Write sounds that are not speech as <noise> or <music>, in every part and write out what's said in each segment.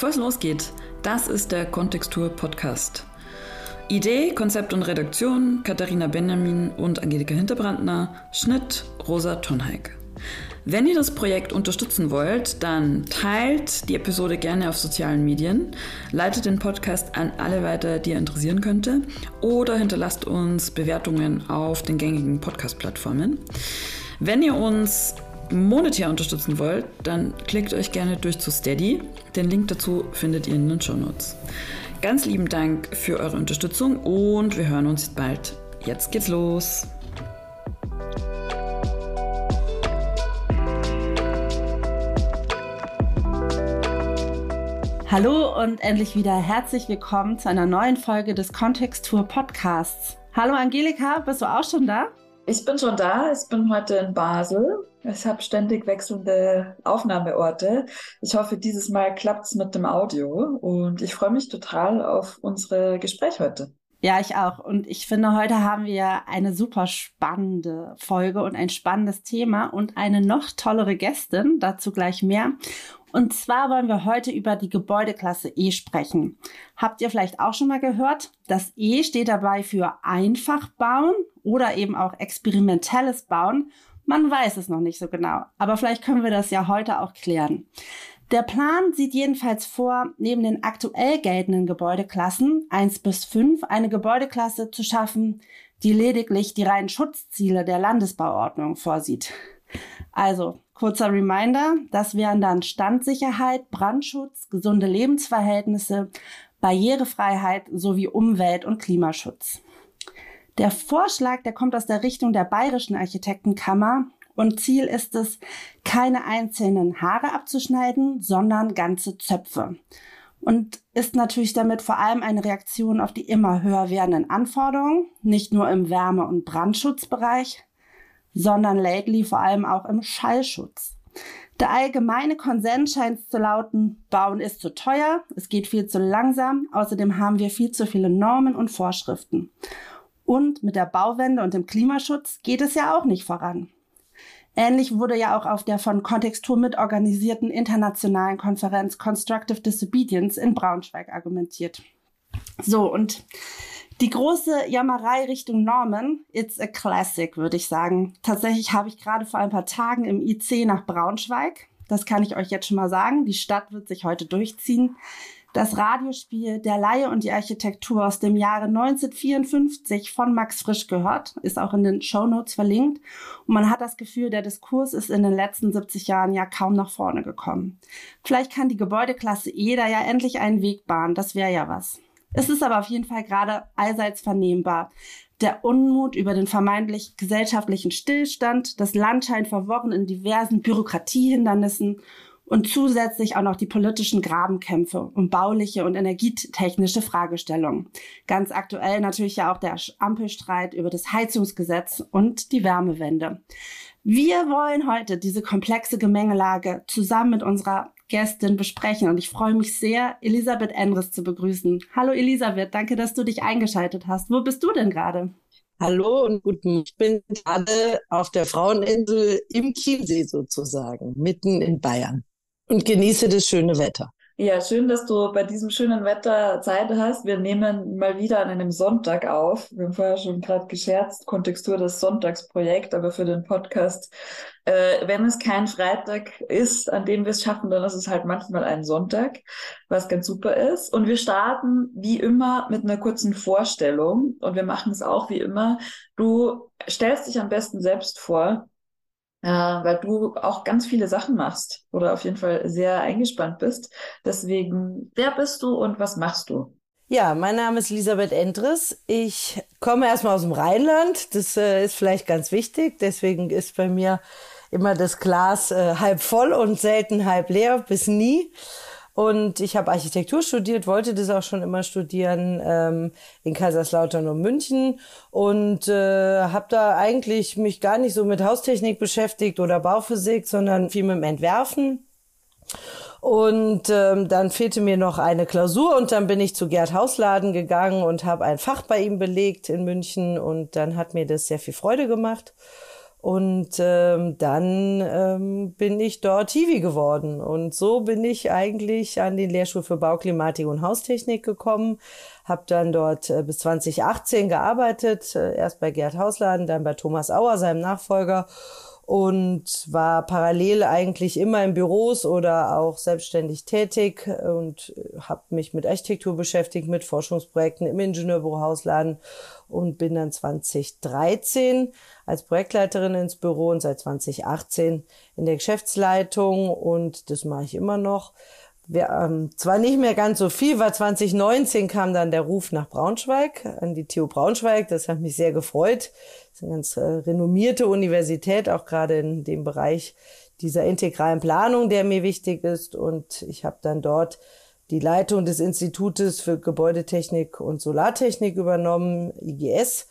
Bevor es losgeht, das ist der Kontextur Podcast. Idee, Konzept und Redaktion Katharina Benjamin und Angelika Hinterbrandner, Schnitt Rosa Tonheik. Wenn ihr das Projekt unterstützen wollt, dann teilt die Episode gerne auf sozialen Medien, leitet den Podcast an alle weiter, die ihr interessieren könnte, oder hinterlasst uns Bewertungen auf den gängigen Podcast-Plattformen. Wenn ihr uns monetär unterstützen wollt, dann klickt euch gerne durch zu Steady. Den Link dazu findet ihr in den Show Notes. Ganz lieben Dank für eure Unterstützung und wir hören uns bald. Jetzt geht's los. Hallo und endlich wieder herzlich willkommen zu einer neuen Folge des Kontextur Podcasts. Hallo Angelika, bist du auch schon da? Ich bin schon da. Ich bin heute in Basel. Ich habe ständig wechselnde Aufnahmeorte. Ich hoffe, dieses Mal klappt es mit dem Audio und ich freue mich total auf unsere Gespräch heute. Ja, ich auch. Und ich finde, heute haben wir eine super spannende Folge und ein spannendes Thema und eine noch tollere Gästin. Dazu gleich mehr. Und zwar wollen wir heute über die Gebäudeklasse E sprechen. Habt ihr vielleicht auch schon mal gehört? Das E steht dabei für einfach bauen oder eben auch experimentelles Bauen. Man weiß es noch nicht so genau, aber vielleicht können wir das ja heute auch klären. Der Plan sieht jedenfalls vor, neben den aktuell geltenden Gebäudeklassen 1 bis 5 eine Gebäudeklasse zu schaffen, die lediglich die reinen Schutzziele der Landesbauordnung vorsieht. Also Kurzer Reminder, das wären dann Standsicherheit, Brandschutz, gesunde Lebensverhältnisse, Barrierefreiheit sowie Umwelt- und Klimaschutz. Der Vorschlag, der kommt aus der Richtung der Bayerischen Architektenkammer und Ziel ist es, keine einzelnen Haare abzuschneiden, sondern ganze Zöpfe. Und ist natürlich damit vor allem eine Reaktion auf die immer höher werdenden Anforderungen, nicht nur im Wärme- und Brandschutzbereich, sondern lately vor allem auch im Schallschutz. Der allgemeine Konsens scheint zu lauten, Bauen ist zu teuer, es geht viel zu langsam, außerdem haben wir viel zu viele Normen und Vorschriften. Und mit der Bauwende und dem Klimaschutz geht es ja auch nicht voran. Ähnlich wurde ja auch auf der von Kontextur mitorganisierten internationalen Konferenz Constructive Disobedience in Braunschweig argumentiert. So, und die große Jammerei Richtung Norman, it's a classic, würde ich sagen. Tatsächlich habe ich gerade vor ein paar Tagen im IC nach Braunschweig, das kann ich euch jetzt schon mal sagen, die Stadt wird sich heute durchziehen, das Radiospiel Der Laie und die Architektur aus dem Jahre 1954 von Max Frisch gehört, ist auch in den Show Notes verlinkt. Und man hat das Gefühl, der Diskurs ist in den letzten 70 Jahren ja kaum nach vorne gekommen. Vielleicht kann die Gebäudeklasse E da ja endlich einen Weg bahnen, das wäre ja was. Es ist aber auf jeden Fall gerade allseits vernehmbar. Der Unmut über den vermeintlich gesellschaftlichen Stillstand, das Land scheint verworren in diversen Bürokratiehindernissen und zusätzlich auch noch die politischen Grabenkämpfe um bauliche und energietechnische Fragestellungen. Ganz aktuell natürlich ja auch der Ampelstreit über das Heizungsgesetz und die Wärmewende. Wir wollen heute diese komplexe Gemengelage zusammen mit unserer Gästin besprechen. Und ich freue mich sehr, Elisabeth Endres zu begrüßen. Hallo Elisabeth, danke, dass du dich eingeschaltet hast. Wo bist du denn gerade? Hallo und guten. Ich bin gerade auf der Fraueninsel im Chiemsee sozusagen, mitten in Bayern und genieße das schöne Wetter. Ja, schön, dass du bei diesem schönen Wetter Zeit hast. Wir nehmen mal wieder an einem Sonntag auf. Wir haben vorher schon gerade gescherzt, Kontextur das Sonntagsprojekt, aber für den Podcast, äh, wenn es kein Freitag ist, an dem wir es schaffen, dann ist es halt manchmal ein Sonntag, was ganz super ist. Und wir starten wie immer mit einer kurzen Vorstellung und wir machen es auch wie immer. Du stellst dich am besten selbst vor äh, weil du auch ganz viele Sachen machst oder auf jeden Fall sehr eingespannt bist. Deswegen, wer bist du und was machst du? Ja, mein Name ist Elisabeth Endres. Ich komme erstmal aus dem Rheinland. Das äh, ist vielleicht ganz wichtig. Deswegen ist bei mir immer das Glas äh, halb voll und selten halb leer, bis nie. Und ich habe Architektur studiert, wollte das auch schon immer studieren ähm, in Kaiserslautern und München und äh, habe da eigentlich mich gar nicht so mit Haustechnik beschäftigt oder Bauphysik, sondern viel mit dem Entwerfen. Und ähm, dann fehlte mir noch eine Klausur und dann bin ich zu Gerd Hausladen gegangen und habe ein Fach bei ihm belegt in München und dann hat mir das sehr viel Freude gemacht. Und ähm, dann ähm, bin ich dort Hiwi geworden. Und so bin ich eigentlich an den Lehrstuhl für Bauklimatik und Haustechnik gekommen. Habe dann dort äh, bis 2018 gearbeitet, äh, erst bei Gerd Hausladen, dann bei Thomas Auer, seinem Nachfolger und war parallel eigentlich immer in Büros oder auch selbstständig tätig und habe mich mit Architektur beschäftigt, mit Forschungsprojekten im Ingenieurbüro Hausladen und bin dann 2013 als Projektleiterin ins Büro und seit 2018 in der Geschäftsleitung und das mache ich immer noch wir, ähm, zwar nicht mehr ganz so viel, weil 2019 kam dann der Ruf nach Braunschweig, an die TU Braunschweig. Das hat mich sehr gefreut. Das ist eine ganz äh, renommierte Universität, auch gerade in dem Bereich dieser integralen Planung, der mir wichtig ist. Und ich habe dann dort die Leitung des Institutes für Gebäudetechnik und Solartechnik übernommen, IGS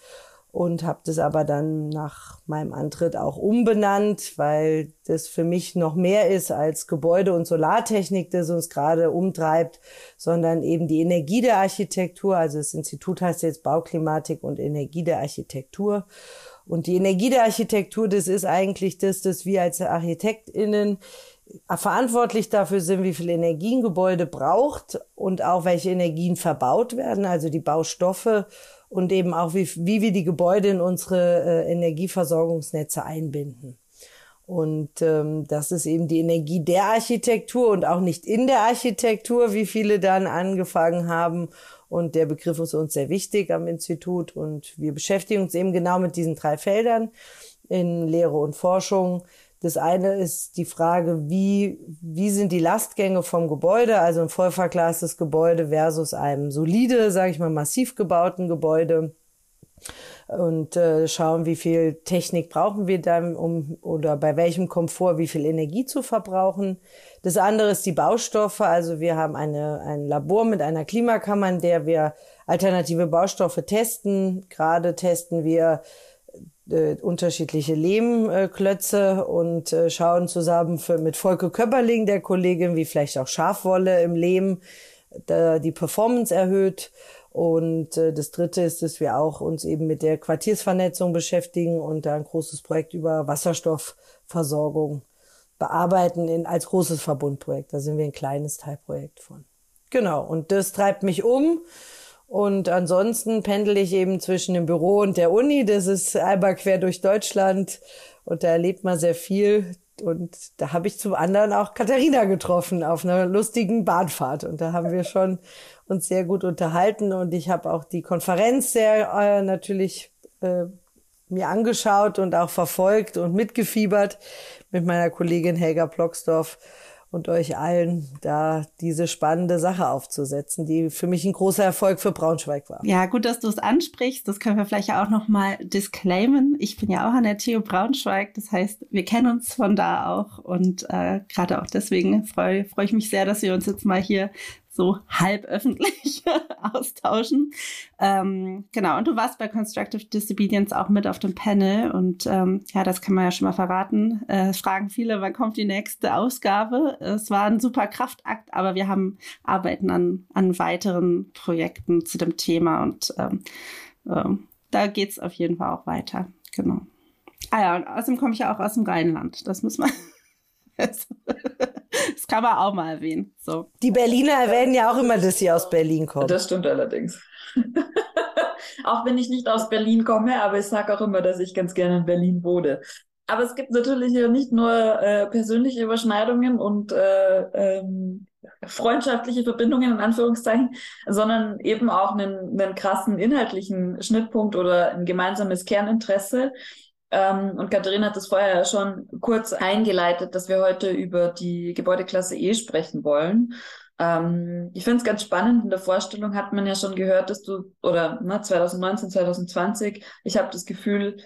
und habe das aber dann nach meinem Antritt auch umbenannt, weil das für mich noch mehr ist als Gebäude- und Solartechnik, das uns gerade umtreibt, sondern eben die Energie der Architektur. Also das Institut heißt jetzt Bauklimatik und Energie der Architektur. Und die Energie der Architektur, das ist eigentlich das, dass wir als ArchitektInnen verantwortlich dafür sind, wie viel Energie ein Gebäude braucht und auch welche Energien verbaut werden, also die Baustoffe und eben auch, wie, wie wir die Gebäude in unsere äh, Energieversorgungsnetze einbinden. Und ähm, das ist eben die Energie der Architektur und auch nicht in der Architektur, wie viele dann angefangen haben. Und der Begriff ist uns sehr wichtig am Institut. Und wir beschäftigen uns eben genau mit diesen drei Feldern in Lehre und Forschung, das eine ist die Frage, wie, wie sind die Lastgänge vom Gebäude, also ein voll verglastes Gebäude versus einem solide, sage ich mal, massiv gebauten Gebäude. Und äh, schauen, wie viel Technik brauchen wir dann, um oder bei welchem Komfort wie viel Energie zu verbrauchen. Das andere ist die Baustoffe. Also wir haben eine, ein Labor mit einer Klimakammer, in der wir alternative Baustoffe testen. Gerade testen wir äh, unterschiedliche Lehmklötze und äh, schauen zusammen für, mit Volke Köpperling, der Kollegin, wie vielleicht auch Schafwolle im Lehm da die Performance erhöht. Und äh, das Dritte ist, dass wir auch uns eben mit der Quartiersvernetzung beschäftigen und da ein großes Projekt über Wasserstoffversorgung bearbeiten in, als großes Verbundprojekt. Da sind wir ein kleines Teilprojekt von. Genau, und das treibt mich um. Und ansonsten pendel ich eben zwischen dem Büro und der Uni. Das ist einmal quer durch Deutschland und da erlebt man sehr viel. Und da habe ich zum anderen auch Katharina getroffen auf einer lustigen Bahnfahrt. Und da haben wir schon uns sehr gut unterhalten. Und ich habe auch die Konferenz sehr äh, natürlich äh, mir angeschaut und auch verfolgt und mitgefiebert mit meiner Kollegin Helga Plocksdorf und euch allen da diese spannende Sache aufzusetzen, die für mich ein großer Erfolg für Braunschweig war. Ja, gut, dass du es ansprichst. Das können wir vielleicht auch noch mal disclaimen. Ich bin ja auch an der TU Braunschweig. Das heißt, wir kennen uns von da auch und äh, gerade auch deswegen freue freu ich mich sehr, dass wir uns jetzt mal hier so halb öffentlich <laughs> austauschen. Ähm, genau, und du warst bei Constructive Disobedience auch mit auf dem Panel und ähm, ja, das kann man ja schon mal verraten. Äh, fragen viele, wann kommt die nächste Ausgabe? Es war ein super Kraftakt, aber wir haben arbeiten an, an weiteren Projekten zu dem Thema und ähm, ähm, da geht's auf jeden Fall auch weiter. Genau. Ah ja, und außerdem komme ich ja auch aus dem Rheinland. Das muss man <laughs> das kann man auch mal erwähnen. So. Die Berliner erwähnen ja auch immer, dass sie aus Berlin kommen. Das stimmt allerdings. <laughs> auch wenn ich nicht aus Berlin komme, aber ich sage auch immer, dass ich ganz gerne in Berlin wohne. Aber es gibt natürlich ja nicht nur äh, persönliche Überschneidungen und äh, ähm, freundschaftliche Verbindungen in Anführungszeichen, sondern eben auch einen, einen krassen inhaltlichen Schnittpunkt oder ein gemeinsames Kerninteresse. Ähm, und Katharina hat es vorher schon kurz eingeleitet, dass wir heute über die Gebäudeklasse E sprechen wollen. Ähm, ich finde es ganz spannend. In der Vorstellung hat man ja schon gehört, dass du, oder ne, 2019, 2020, ich habe das Gefühl,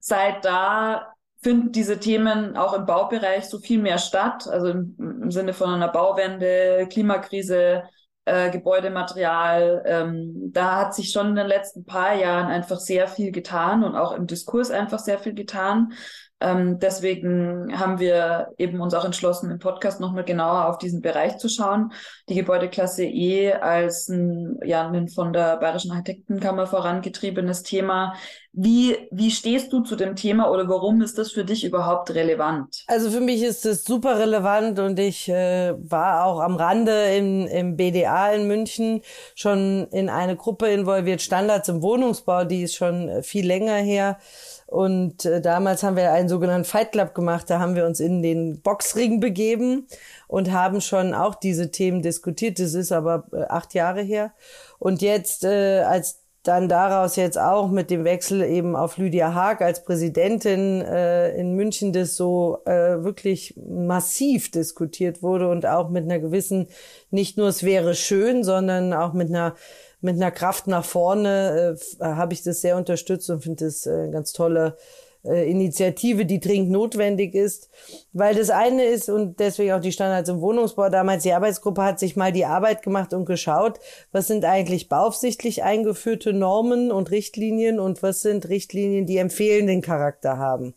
seit da finden diese Themen auch im Baubereich so viel mehr statt, also im, im Sinne von einer Bauwende, Klimakrise, äh, Gebäudematerial. Ähm, da hat sich schon in den letzten paar Jahren einfach sehr viel getan und auch im Diskurs einfach sehr viel getan. Ähm, deswegen haben wir eben uns auch entschlossen, im Podcast nochmal genauer auf diesen Bereich zu schauen. Die Gebäudeklasse E als ein, ja, ein von der Bayerischen Architektenkammer vorangetriebenes Thema. Wie, wie stehst du zu dem Thema oder warum ist das für dich überhaupt relevant? Also für mich ist es super relevant und ich äh, war auch am Rande im, im BDA in München schon in eine Gruppe involviert, Standards im Wohnungsbau, die ist schon viel länger her. Und äh, damals haben wir einen sogenannten Fight Club gemacht. Da haben wir uns in den Boxring begeben und haben schon auch diese Themen diskutiert. Das ist aber äh, acht Jahre her. Und jetzt, äh, als dann daraus jetzt auch mit dem Wechsel eben auf Lydia Haag als Präsidentin äh, in München das so äh, wirklich massiv diskutiert wurde und auch mit einer gewissen, nicht nur es wäre schön, sondern auch mit einer mit einer Kraft nach vorne äh, habe ich das sehr unterstützt und finde das äh, ganz tolle äh, Initiative, die dringend notwendig ist. Weil das eine ist und deswegen auch die Standards im Wohnungsbau damals, die Arbeitsgruppe hat sich mal die Arbeit gemacht und geschaut, was sind eigentlich beaufsichtlich eingeführte Normen und Richtlinien und was sind Richtlinien, die empfehlenden Charakter haben.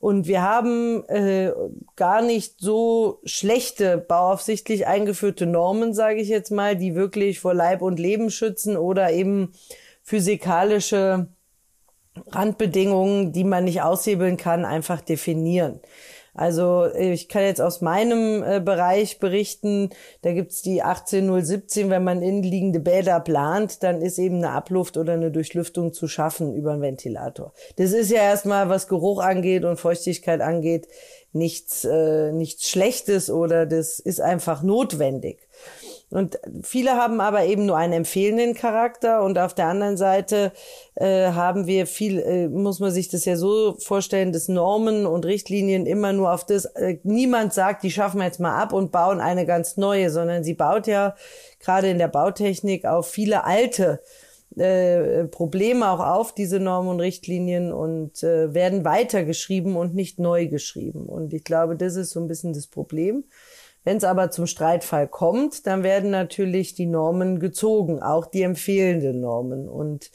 Und wir haben äh, gar nicht so schlechte bauaufsichtlich eingeführte Normen, sage ich jetzt mal, die wirklich vor Leib und Leben schützen oder eben physikalische Randbedingungen, die man nicht aushebeln kann, einfach definieren. Also ich kann jetzt aus meinem äh, Bereich berichten, da gibt's die 18017, wenn man innenliegende Bäder plant, dann ist eben eine Abluft oder eine Durchlüftung zu schaffen über einen Ventilator. Das ist ja erstmal, was Geruch angeht und Feuchtigkeit angeht, nichts, äh, nichts Schlechtes oder das ist einfach notwendig. Und viele haben aber eben nur einen empfehlenden Charakter und auf der anderen Seite äh, haben wir viel, äh, muss man sich das ja so vorstellen, dass Normen und Richtlinien immer nur auf das, äh, niemand sagt, die schaffen wir jetzt mal ab und bauen eine ganz neue, sondern sie baut ja gerade in der Bautechnik auf viele alte äh, Probleme auch auf, diese Normen und Richtlinien und äh, werden weitergeschrieben und nicht neu geschrieben. Und ich glaube, das ist so ein bisschen das Problem. Wenn es aber zum Streitfall kommt, dann werden natürlich die Normen gezogen, auch die empfehlenden Normen. Und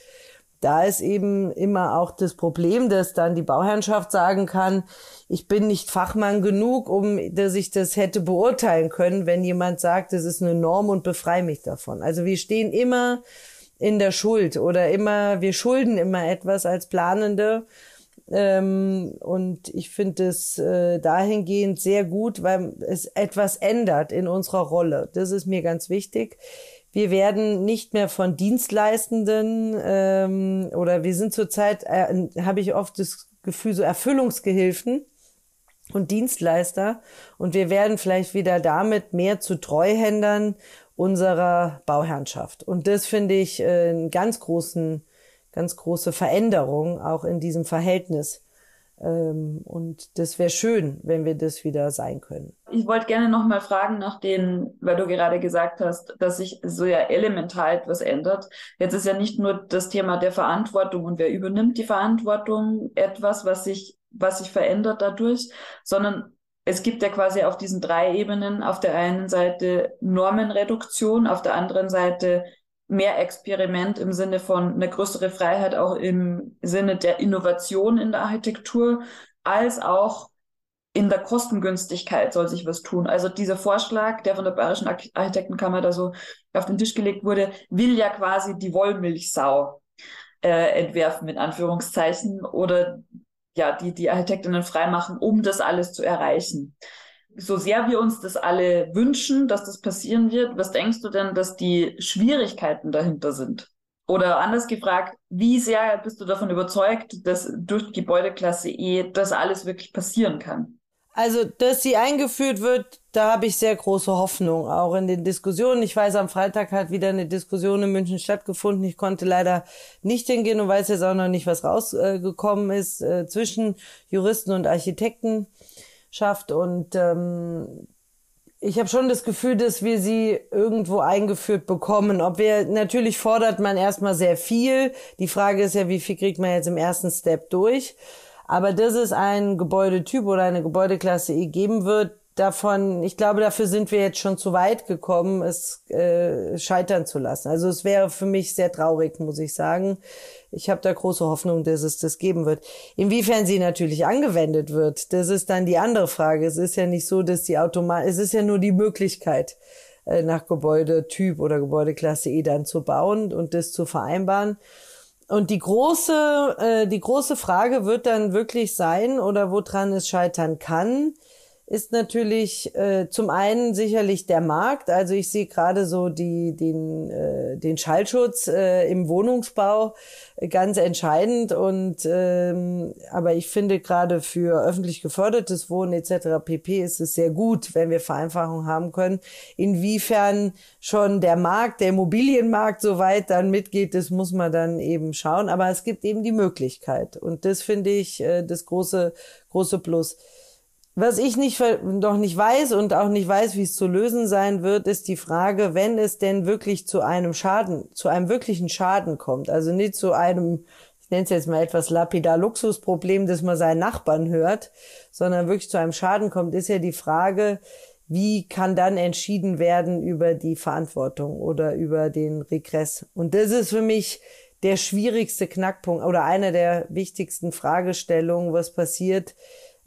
da ist eben immer auch das Problem, dass dann die Bauherrschaft sagen kann, ich bin nicht Fachmann genug, um dass ich das hätte beurteilen können, wenn jemand sagt, das ist eine Norm und befreie mich davon. Also wir stehen immer in der Schuld oder immer, wir schulden immer etwas als Planende ähm, und ich finde es äh, dahingehend sehr gut, weil es etwas ändert in unserer Rolle. Das ist mir ganz wichtig. Wir werden nicht mehr von Dienstleistenden ähm, oder wir sind zurzeit, äh, habe ich oft das Gefühl, so Erfüllungsgehilfen und Dienstleister. Und wir werden vielleicht wieder damit mehr zu Treuhändern unserer Bauherrschaft. Und das finde ich äh, einen ganz großen ganz große Veränderung auch in diesem Verhältnis. Ähm, und das wäre schön, wenn wir das wieder sein können. Ich wollte gerne noch mal fragen nach den, weil du gerade gesagt hast, dass sich so ja elementar etwas ändert. Jetzt ist ja nicht nur das Thema der Verantwortung und wer übernimmt die Verantwortung etwas, was sich, was sich verändert dadurch, sondern es gibt ja quasi auf diesen drei Ebenen auf der einen Seite Normenreduktion, auf der anderen Seite mehr Experiment im Sinne von eine größere Freiheit auch im Sinne der Innovation in der Architektur, als auch in der Kostengünstigkeit soll sich was tun. Also dieser Vorschlag, der von der Bayerischen Architektenkammer da so auf den Tisch gelegt wurde, will ja quasi die Wollmilchsau äh, entwerfen, mit Anführungszeichen, oder ja, die, die Architektinnen freimachen, um das alles zu erreichen so sehr wir uns das alle wünschen, dass das passieren wird, was denkst du denn, dass die Schwierigkeiten dahinter sind? Oder anders gefragt, wie sehr bist du davon überzeugt, dass durch die Gebäudeklasse E das alles wirklich passieren kann? Also, dass sie eingeführt wird, da habe ich sehr große Hoffnung, auch in den Diskussionen. Ich weiß, am Freitag hat wieder eine Diskussion in München stattgefunden. Ich konnte leider nicht hingehen und weiß jetzt auch noch nicht, was rausgekommen ist äh, zwischen Juristen und Architekten schafft. Und ähm, ich habe schon das Gefühl, dass wir sie irgendwo eingeführt bekommen. Ob wir natürlich fordert man erstmal sehr viel. Die Frage ist ja, wie viel kriegt man jetzt im ersten Step durch? Aber dass es ein Gebäudetyp oder eine Gebäudeklasse E geben wird, davon, ich glaube, dafür sind wir jetzt schon zu weit gekommen, es äh, scheitern zu lassen. Also es wäre für mich sehr traurig, muss ich sagen. Ich habe da große Hoffnung, dass es das geben wird. Inwiefern sie natürlich angewendet wird, das ist dann die andere Frage. Es ist ja nicht so, dass die Automat, es ist ja nur die Möglichkeit, äh, nach Gebäudetyp oder Gebäudeklasse E dann zu bauen und das zu vereinbaren. Und die große, äh, die große Frage wird dann wirklich sein, oder woran es scheitern kann, ist natürlich äh, zum einen sicherlich der Markt. Also ich sehe gerade so die, den, äh, den Schallschutz äh, im Wohnungsbau ganz entscheidend. Und ähm, aber ich finde gerade für öffentlich gefördertes Wohnen etc. pp. ist es sehr gut, wenn wir Vereinfachungen haben können. Inwiefern schon der Markt, der Immobilienmarkt so weit dann mitgeht, das muss man dann eben schauen. Aber es gibt eben die Möglichkeit. Und das finde ich äh, das große, große Plus. Was ich nicht, noch nicht weiß und auch nicht weiß, wie es zu lösen sein wird, ist die Frage, wenn es denn wirklich zu einem Schaden, zu einem wirklichen Schaden kommt, also nicht zu einem, ich nenne es jetzt mal etwas lapidar Luxusproblem, das man seinen Nachbarn hört, sondern wirklich zu einem Schaden kommt, ist ja die Frage, wie kann dann entschieden werden über die Verantwortung oder über den Regress? Und das ist für mich der schwierigste Knackpunkt oder eine der wichtigsten Fragestellungen, was passiert,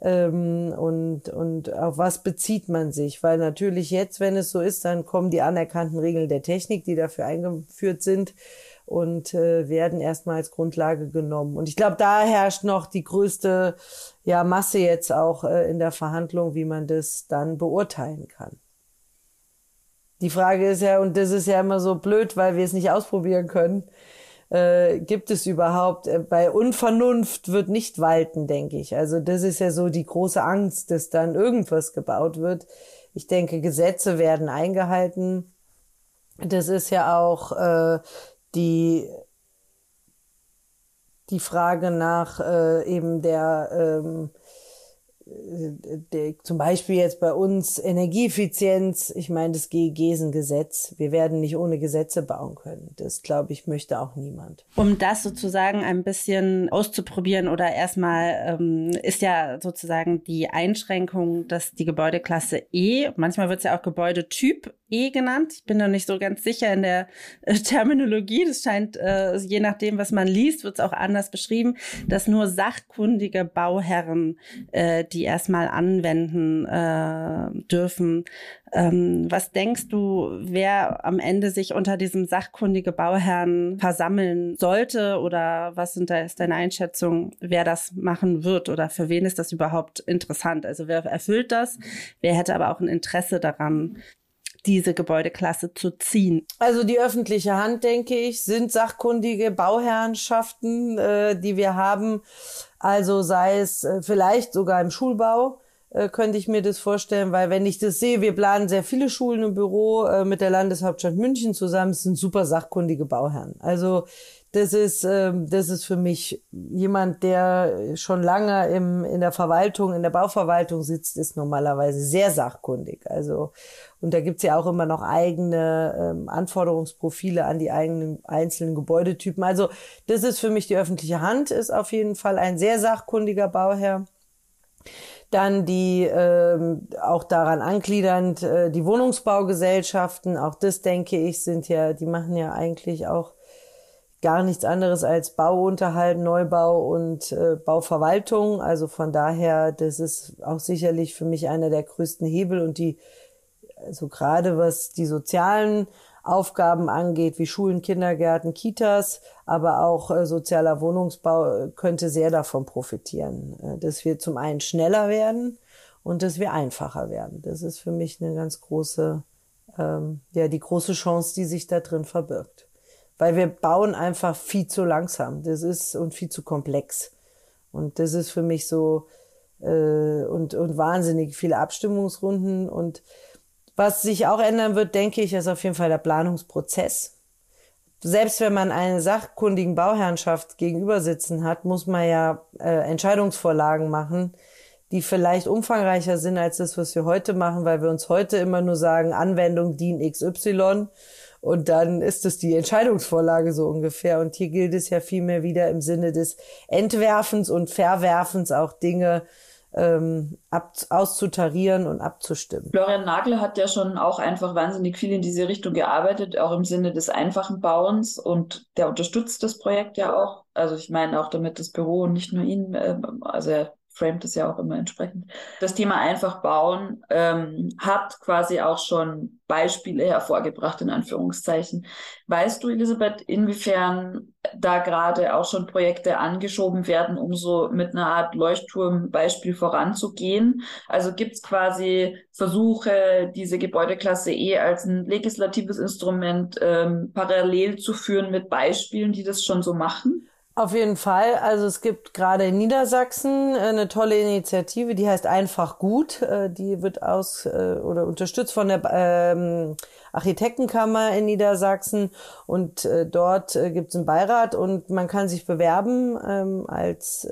ähm, und, und auf was bezieht man sich? Weil natürlich jetzt, wenn es so ist, dann kommen die anerkannten Regeln der Technik, die dafür eingeführt sind und äh, werden erstmal als Grundlage genommen. Und ich glaube, da herrscht noch die größte ja, Masse jetzt auch äh, in der Verhandlung, wie man das dann beurteilen kann. Die Frage ist ja, und das ist ja immer so blöd, weil wir es nicht ausprobieren können, äh, gibt es überhaupt. Äh, bei Unvernunft wird nicht walten, denke ich. Also das ist ja so die große Angst, dass dann irgendwas gebaut wird. Ich denke, Gesetze werden eingehalten. Das ist ja auch äh, die die Frage nach äh, eben der ähm, zum Beispiel jetzt bei uns Energieeffizienz, ich meine das GEGESEN-Gesetz, wir werden nicht ohne Gesetze bauen können. Das, glaube ich, möchte auch niemand. Um das sozusagen ein bisschen auszuprobieren oder erstmal ähm, ist ja sozusagen die Einschränkung, dass die Gebäudeklasse E, manchmal wird es ja auch Gebäudetyp E genannt. Ich bin da nicht so ganz sicher in der äh, Terminologie. Das scheint, äh, je nachdem, was man liest, wird es auch anders beschrieben, dass nur sachkundige Bauherren äh, die erstmal anwenden äh, dürfen. Ähm, was denkst du, wer am Ende sich unter diesem sachkundige Bauherren versammeln sollte oder was sind da, ist deine Einschätzung, wer das machen wird oder für wen ist das überhaupt interessant? Also wer erfüllt das? Wer hätte aber auch ein Interesse daran, diese Gebäudeklasse zu ziehen? Also die öffentliche Hand, denke ich, sind sachkundige Bauherrenschaften, äh, die wir haben. Also sei es äh, vielleicht sogar im Schulbau, äh, könnte ich mir das vorstellen, weil wenn ich das sehe, wir planen sehr viele Schulen im Büro äh, mit der Landeshauptstadt München zusammen, es sind super sachkundige Bauherren. Also das ist, ähm, das ist für mich jemand, der schon lange im, in der Verwaltung, in der Bauverwaltung sitzt, ist normalerweise sehr sachkundig. Also, und da gibt's ja auch immer noch eigene ähm, Anforderungsprofile an die eigenen einzelnen Gebäudetypen. Also, das ist für mich die öffentliche Hand, ist auf jeden Fall ein sehr sachkundiger Bauherr. Dann die ähm, auch daran angliedernd äh, die Wohnungsbaugesellschaften, auch das denke ich, sind ja, die machen ja eigentlich auch gar nichts anderes als Bauunterhalt, Neubau und äh, Bauverwaltung. Also von daher, das ist auch sicherlich für mich einer der größten Hebel und die, also gerade was die sozialen Aufgaben angeht, wie Schulen, Kindergärten, Kitas, aber auch äh, sozialer Wohnungsbau äh, könnte sehr davon profitieren, äh, dass wir zum einen schneller werden und dass wir einfacher werden. Das ist für mich eine ganz große, ähm, ja, die große Chance, die sich da drin verbirgt weil wir bauen einfach viel zu langsam. Das ist und viel zu komplex. Und das ist für mich so äh, und und wahnsinnig viele Abstimmungsrunden und was sich auch ändern wird, denke ich, ist auf jeden Fall der Planungsprozess. Selbst wenn man eine sachkundigen Bauherrschaft gegenüber sitzen hat, muss man ja äh, Entscheidungsvorlagen machen, die vielleicht umfangreicher sind als das, was wir heute machen, weil wir uns heute immer nur sagen, Anwendung DIN XY und dann ist es die Entscheidungsvorlage so ungefähr. Und hier gilt es ja vielmehr wieder im Sinne des Entwerfens und Verwerfens auch Dinge ähm, ab, auszutarieren und abzustimmen. Florian Nagler hat ja schon auch einfach wahnsinnig viel in diese Richtung gearbeitet, auch im Sinne des einfachen Bauens und der unterstützt das Projekt ja auch. Also ich meine auch damit das Büro und nicht nur ihn, äh, also er framet es ja auch immer entsprechend. Das Thema einfach bauen ähm, hat quasi auch schon Beispiele hervorgebracht, in Anführungszeichen. Weißt du, Elisabeth, inwiefern da gerade auch schon Projekte angeschoben werden, um so mit einer Art Leuchtturmbeispiel voranzugehen? Also gibt es quasi Versuche, diese Gebäudeklasse E als ein legislatives Instrument ähm, parallel zu führen mit Beispielen, die das schon so machen? Auf jeden Fall. Also es gibt gerade in Niedersachsen äh, eine tolle Initiative, die heißt Einfach gut. Äh, die wird aus äh, oder unterstützt von der ähm, Architektenkammer in Niedersachsen und dort äh, gibt es einen Beirat und man kann sich bewerben ähm, als,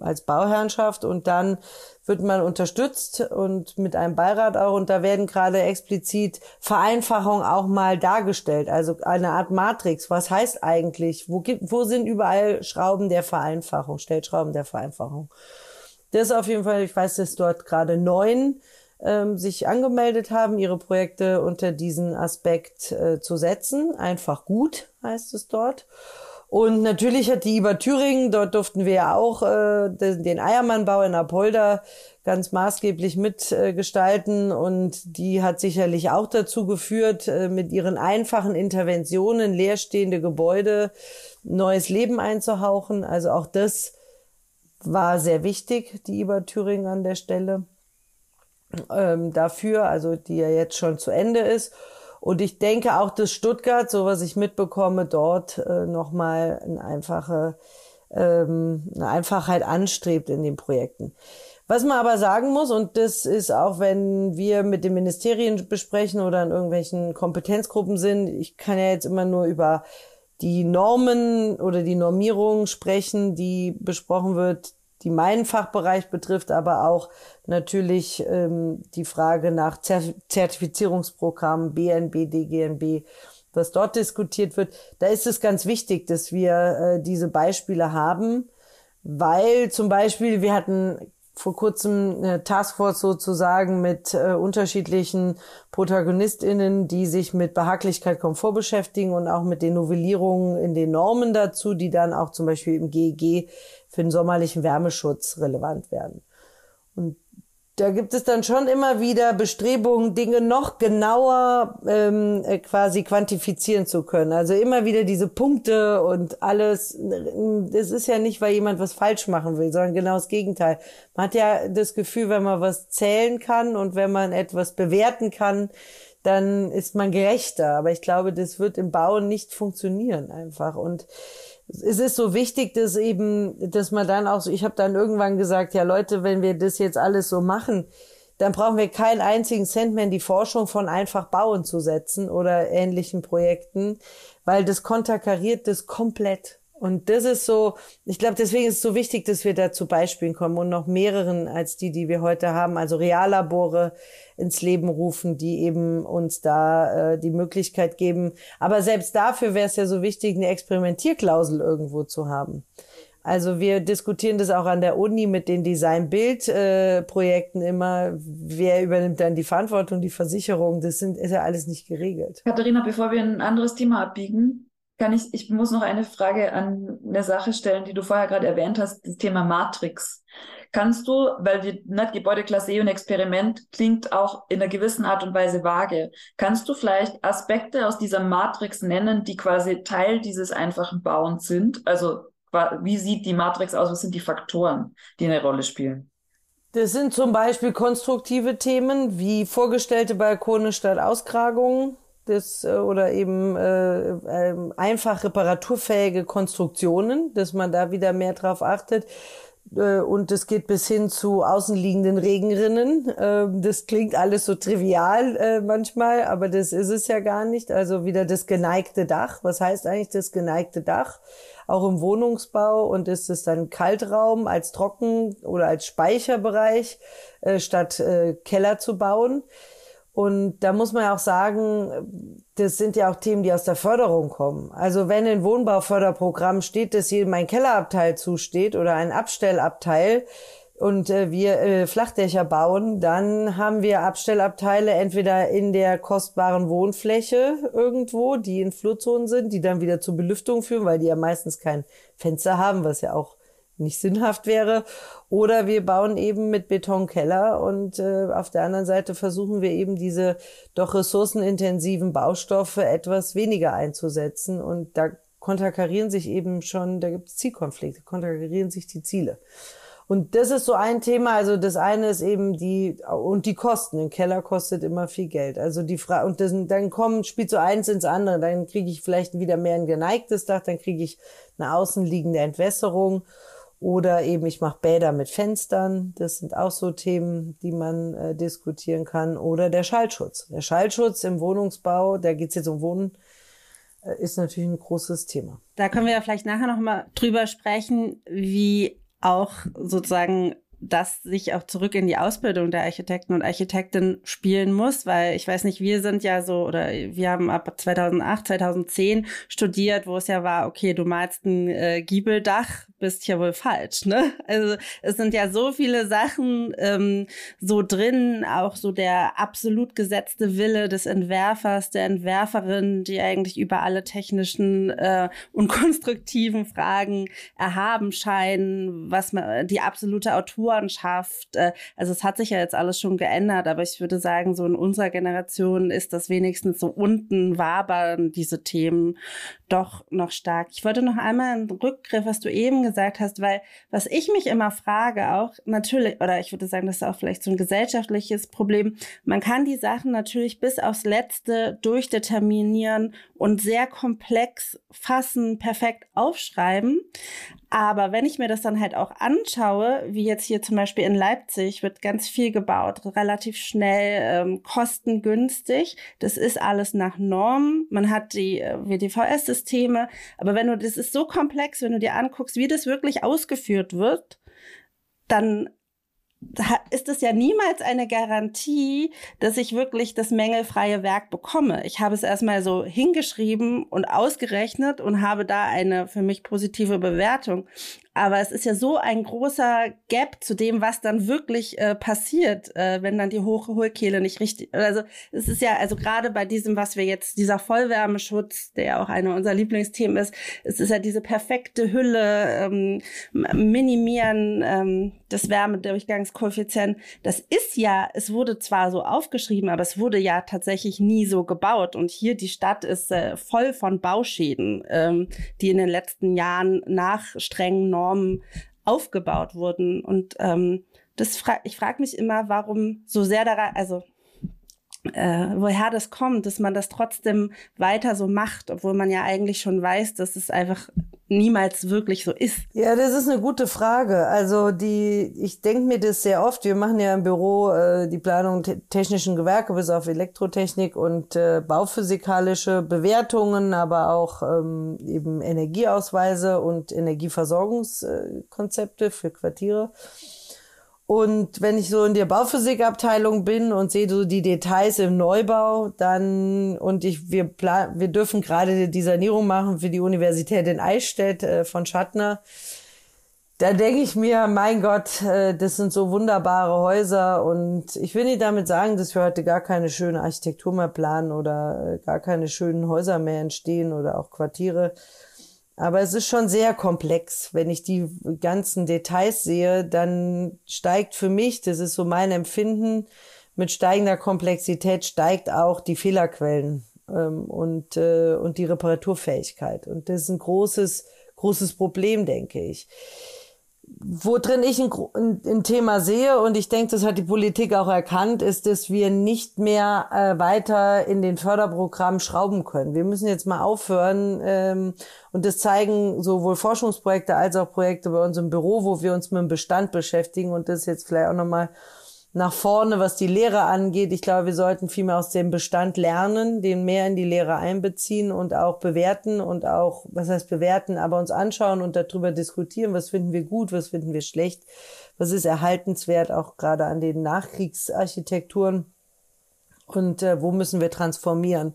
als Bauherrschaft und dann wird man unterstützt und mit einem Beirat auch und da werden gerade explizit Vereinfachungen auch mal dargestellt, also eine Art Matrix. Was heißt eigentlich, wo gibt, wo sind überall Schrauben der Vereinfachung, Stellschrauben der Vereinfachung? Das auf jeden Fall, ich weiß, dass dort gerade neun ähm, sich angemeldet haben, ihre Projekte unter diesen Aspekt äh, zu setzen. Einfach gut heißt es dort. Und natürlich hat die IBA Thüringen, dort durften wir ja auch äh, den, Eiermannbau in Apolda ganz maßgeblich mitgestalten äh, und die hat sicherlich auch dazu geführt, äh, mit ihren einfachen Interventionen leerstehende Gebäude neues Leben einzuhauchen. Also auch das war sehr wichtig, die IBA Thüringen an der Stelle ähm, dafür, also die ja jetzt schon zu Ende ist. Und ich denke auch, dass Stuttgart, so was ich mitbekomme, dort äh, nochmal eine einfache, ähm, eine Einfachheit anstrebt in den Projekten. Was man aber sagen muss, und das ist auch, wenn wir mit den Ministerien besprechen oder in irgendwelchen Kompetenzgruppen sind, ich kann ja jetzt immer nur über die Normen oder die Normierung sprechen, die besprochen wird, die meinen Fachbereich betrifft, aber auch natürlich ähm, die Frage nach Zertifizierungsprogrammen BNB, DGNB, was dort diskutiert wird. Da ist es ganz wichtig, dass wir äh, diese Beispiele haben, weil zum Beispiel wir hatten vor kurzem eine Taskforce sozusagen mit äh, unterschiedlichen ProtagonistInnen, die sich mit Behaglichkeit, Komfort beschäftigen und auch mit den Novellierungen in den Normen dazu, die dann auch zum Beispiel im GEG für den sommerlichen Wärmeschutz relevant werden. Und da gibt es dann schon immer wieder Bestrebungen, Dinge noch genauer ähm, äh, quasi quantifizieren zu können. Also immer wieder diese Punkte und alles. Das ist ja nicht, weil jemand was falsch machen will, sondern genau das Gegenteil. Man hat ja das Gefühl, wenn man was zählen kann und wenn man etwas bewerten kann, dann ist man gerechter. Aber ich glaube, das wird im Bauen nicht funktionieren einfach. Und es ist so wichtig, dass eben, dass man dann auch so, ich habe dann irgendwann gesagt, ja Leute, wenn wir das jetzt alles so machen, dann brauchen wir keinen einzigen Cent mehr in die Forschung von einfach bauen zu setzen oder ähnlichen Projekten, weil das konterkariert das komplett. Und das ist so, ich glaube, deswegen ist es so wichtig, dass wir da zu Beispielen kommen und noch mehreren als die, die wir heute haben, also Reallabore ins Leben rufen, die eben uns da äh, die Möglichkeit geben. Aber selbst dafür wäre es ja so wichtig, eine Experimentierklausel irgendwo zu haben. Also wir diskutieren das auch an der Uni mit den Design-Bild-Projekten äh, immer. Wer übernimmt dann die Verantwortung, die Versicherung? Das sind, ist ja alles nicht geregelt. Katharina, bevor wir ein anderes Thema abbiegen, kann ich, ich muss noch eine Frage an eine Sache stellen, die du vorher gerade erwähnt hast, das Thema Matrix. Kannst du, weil die ne, Gebäudeklasse E und Experiment klingt auch in einer gewissen Art und Weise vage, kannst du vielleicht Aspekte aus dieser Matrix nennen, die quasi Teil dieses einfachen Bauens sind? Also wie sieht die Matrix aus? Was sind die Faktoren, die eine Rolle spielen? Das sind zum Beispiel konstruktive Themen wie vorgestellte Balkone statt Auskragungen das, äh, oder eben äh, äh, einfach reparaturfähige Konstruktionen, dass man da wieder mehr drauf achtet. Äh, und es geht bis hin zu außenliegenden Regenrinnen. Äh, das klingt alles so trivial äh, manchmal, aber das ist es ja gar nicht. Also wieder das geneigte Dach. Was heißt eigentlich das geneigte Dach? Auch im Wohnungsbau und ist es dann Kaltraum als Trocken- oder als Speicherbereich statt Keller zu bauen. Und da muss man ja auch sagen, das sind ja auch Themen, die aus der Förderung kommen. Also wenn in Wohnbauförderprogramm steht, dass jedem ein Kellerabteil zusteht oder ein Abstellabteil, und äh, wir äh, Flachdächer bauen, dann haben wir Abstellabteile entweder in der kostbaren Wohnfläche irgendwo, die in Flurzonen sind, die dann wieder zur Belüftung führen, weil die ja meistens kein Fenster haben, was ja auch nicht sinnhaft wäre. Oder wir bauen eben mit Betonkeller und äh, auf der anderen Seite versuchen wir eben diese doch ressourcenintensiven Baustoffe etwas weniger einzusetzen. Und da konterkarieren sich eben schon, da gibt es Zielkonflikte, konterkarieren sich die Ziele. Und das ist so ein Thema. Also das eine ist eben die und die Kosten. Ein Keller kostet immer viel Geld. Also die Frage und das, dann kommen spielt so eins ins andere. Dann kriege ich vielleicht wieder mehr ein geneigtes Dach. Dann kriege ich eine außenliegende Entwässerung oder eben ich mache Bäder mit Fenstern. Das sind auch so Themen, die man äh, diskutieren kann. Oder der Schallschutz. Der Schallschutz im Wohnungsbau, da geht es jetzt um Wohnen, äh, ist natürlich ein großes Thema. Da können wir ja vielleicht nachher noch mal drüber sprechen, wie auch sozusagen das sich auch zurück in die Ausbildung der Architekten und Architekten spielen muss, weil ich weiß nicht, wir sind ja so oder wir haben ab 2008, 2010 studiert, wo es ja war, okay, du malst ein äh, Giebeldach, bist ja wohl falsch, ne? Also es sind ja so viele Sachen ähm, so drin, auch so der absolut gesetzte Wille des Entwerfers, der Entwerferin, die eigentlich über alle technischen äh, und <laughs> konstruktiven Fragen erhaben scheinen, was man die absolute Autor Autorenschaft. Äh, also es hat sich ja jetzt alles schon geändert, aber ich würde sagen, so in unserer Generation ist das wenigstens so unten wabern diese Themen doch noch stark. Ich wollte noch einmal einen Rückgriff, was du eben gesagt hast, weil was ich mich immer frage, auch natürlich, oder ich würde sagen, das ist auch vielleicht so ein gesellschaftliches Problem. Man kann die Sachen natürlich bis aufs Letzte durchdeterminieren und sehr komplex fassen, perfekt aufschreiben. Aber wenn ich mir das dann halt auch anschaue, wie jetzt hier zum Beispiel in Leipzig wird ganz viel gebaut, relativ schnell, ähm, kostengünstig. Das ist alles nach Norm. Man hat die äh, WDVS-Systeme. Aber wenn du, das ist so komplex, wenn du dir anguckst, wie das wirklich ausgeführt wird, dann ist es ja niemals eine Garantie, dass ich wirklich das mängelfreie Werk bekomme. Ich habe es erstmal so hingeschrieben und ausgerechnet und habe da eine für mich positive Bewertung. Aber es ist ja so ein großer Gap zu dem, was dann wirklich äh, passiert, äh, wenn dann die Hochholkehle nicht richtig. Also es ist ja, also gerade bei diesem, was wir jetzt, dieser Vollwärmeschutz, der ja auch einer unserer Lieblingsthemen ist, es ist ja diese perfekte Hülle, ähm, minimieren ähm, des Wärmedurchgangskoeffizient. Das ist ja, es wurde zwar so aufgeschrieben, aber es wurde ja tatsächlich nie so gebaut. Und hier die Stadt ist äh, voll von Bauschäden, ähm, die in den letzten Jahren nach strengen Normen Normen aufgebaut wurden. Und ähm, das fra ich frage mich immer, warum so sehr daran, also äh, woher das kommt, dass man das trotzdem weiter so macht, obwohl man ja eigentlich schon weiß, dass es einfach niemals wirklich so ist? Ja, das ist eine gute Frage. Also die, ich denke mir das sehr oft. Wir machen ja im Büro äh, die Planung te technischen Gewerke bis auf Elektrotechnik und äh, bauphysikalische Bewertungen, aber auch ähm, eben Energieausweise und Energieversorgungskonzepte für Quartiere. Und wenn ich so in der Bauphysikabteilung bin und sehe so die Details im Neubau, dann und ich wir plan, wir dürfen gerade die Sanierung machen für die Universität in Eichstätt äh, von Schattner. Da denke ich mir, mein Gott, äh, das sind so wunderbare Häuser und ich will nicht damit sagen, dass wir heute gar keine schöne Architektur mehr planen oder äh, gar keine schönen Häuser mehr entstehen oder auch Quartiere. Aber es ist schon sehr komplex. Wenn ich die ganzen Details sehe, dann steigt für mich, das ist so mein Empfinden, mit steigender Komplexität steigt auch die Fehlerquellen ähm, und, äh, und die Reparaturfähigkeit. Und das ist ein großes, großes Problem, denke ich wo drin ich ein, ein, ein, Thema sehe und ich denke, das hat die Politik auch erkannt, ist, dass wir nicht mehr äh, weiter in den Förderprogrammen schrauben können. Wir müssen jetzt mal aufhören ähm, und das zeigen sowohl Forschungsprojekte als auch Projekte bei uns im Büro, wo wir uns mit dem Bestand beschäftigen und das jetzt vielleicht auch nochmal nach vorne, was die Lehre angeht. Ich glaube, wir sollten viel mehr aus dem Bestand lernen, den mehr in die Lehre einbeziehen und auch bewerten und auch, was heißt bewerten, aber uns anschauen und darüber diskutieren, was finden wir gut, was finden wir schlecht, was ist erhaltenswert, auch gerade an den Nachkriegsarchitekturen? Und äh, wo müssen wir transformieren.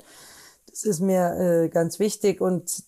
Das ist mir äh, ganz wichtig. Und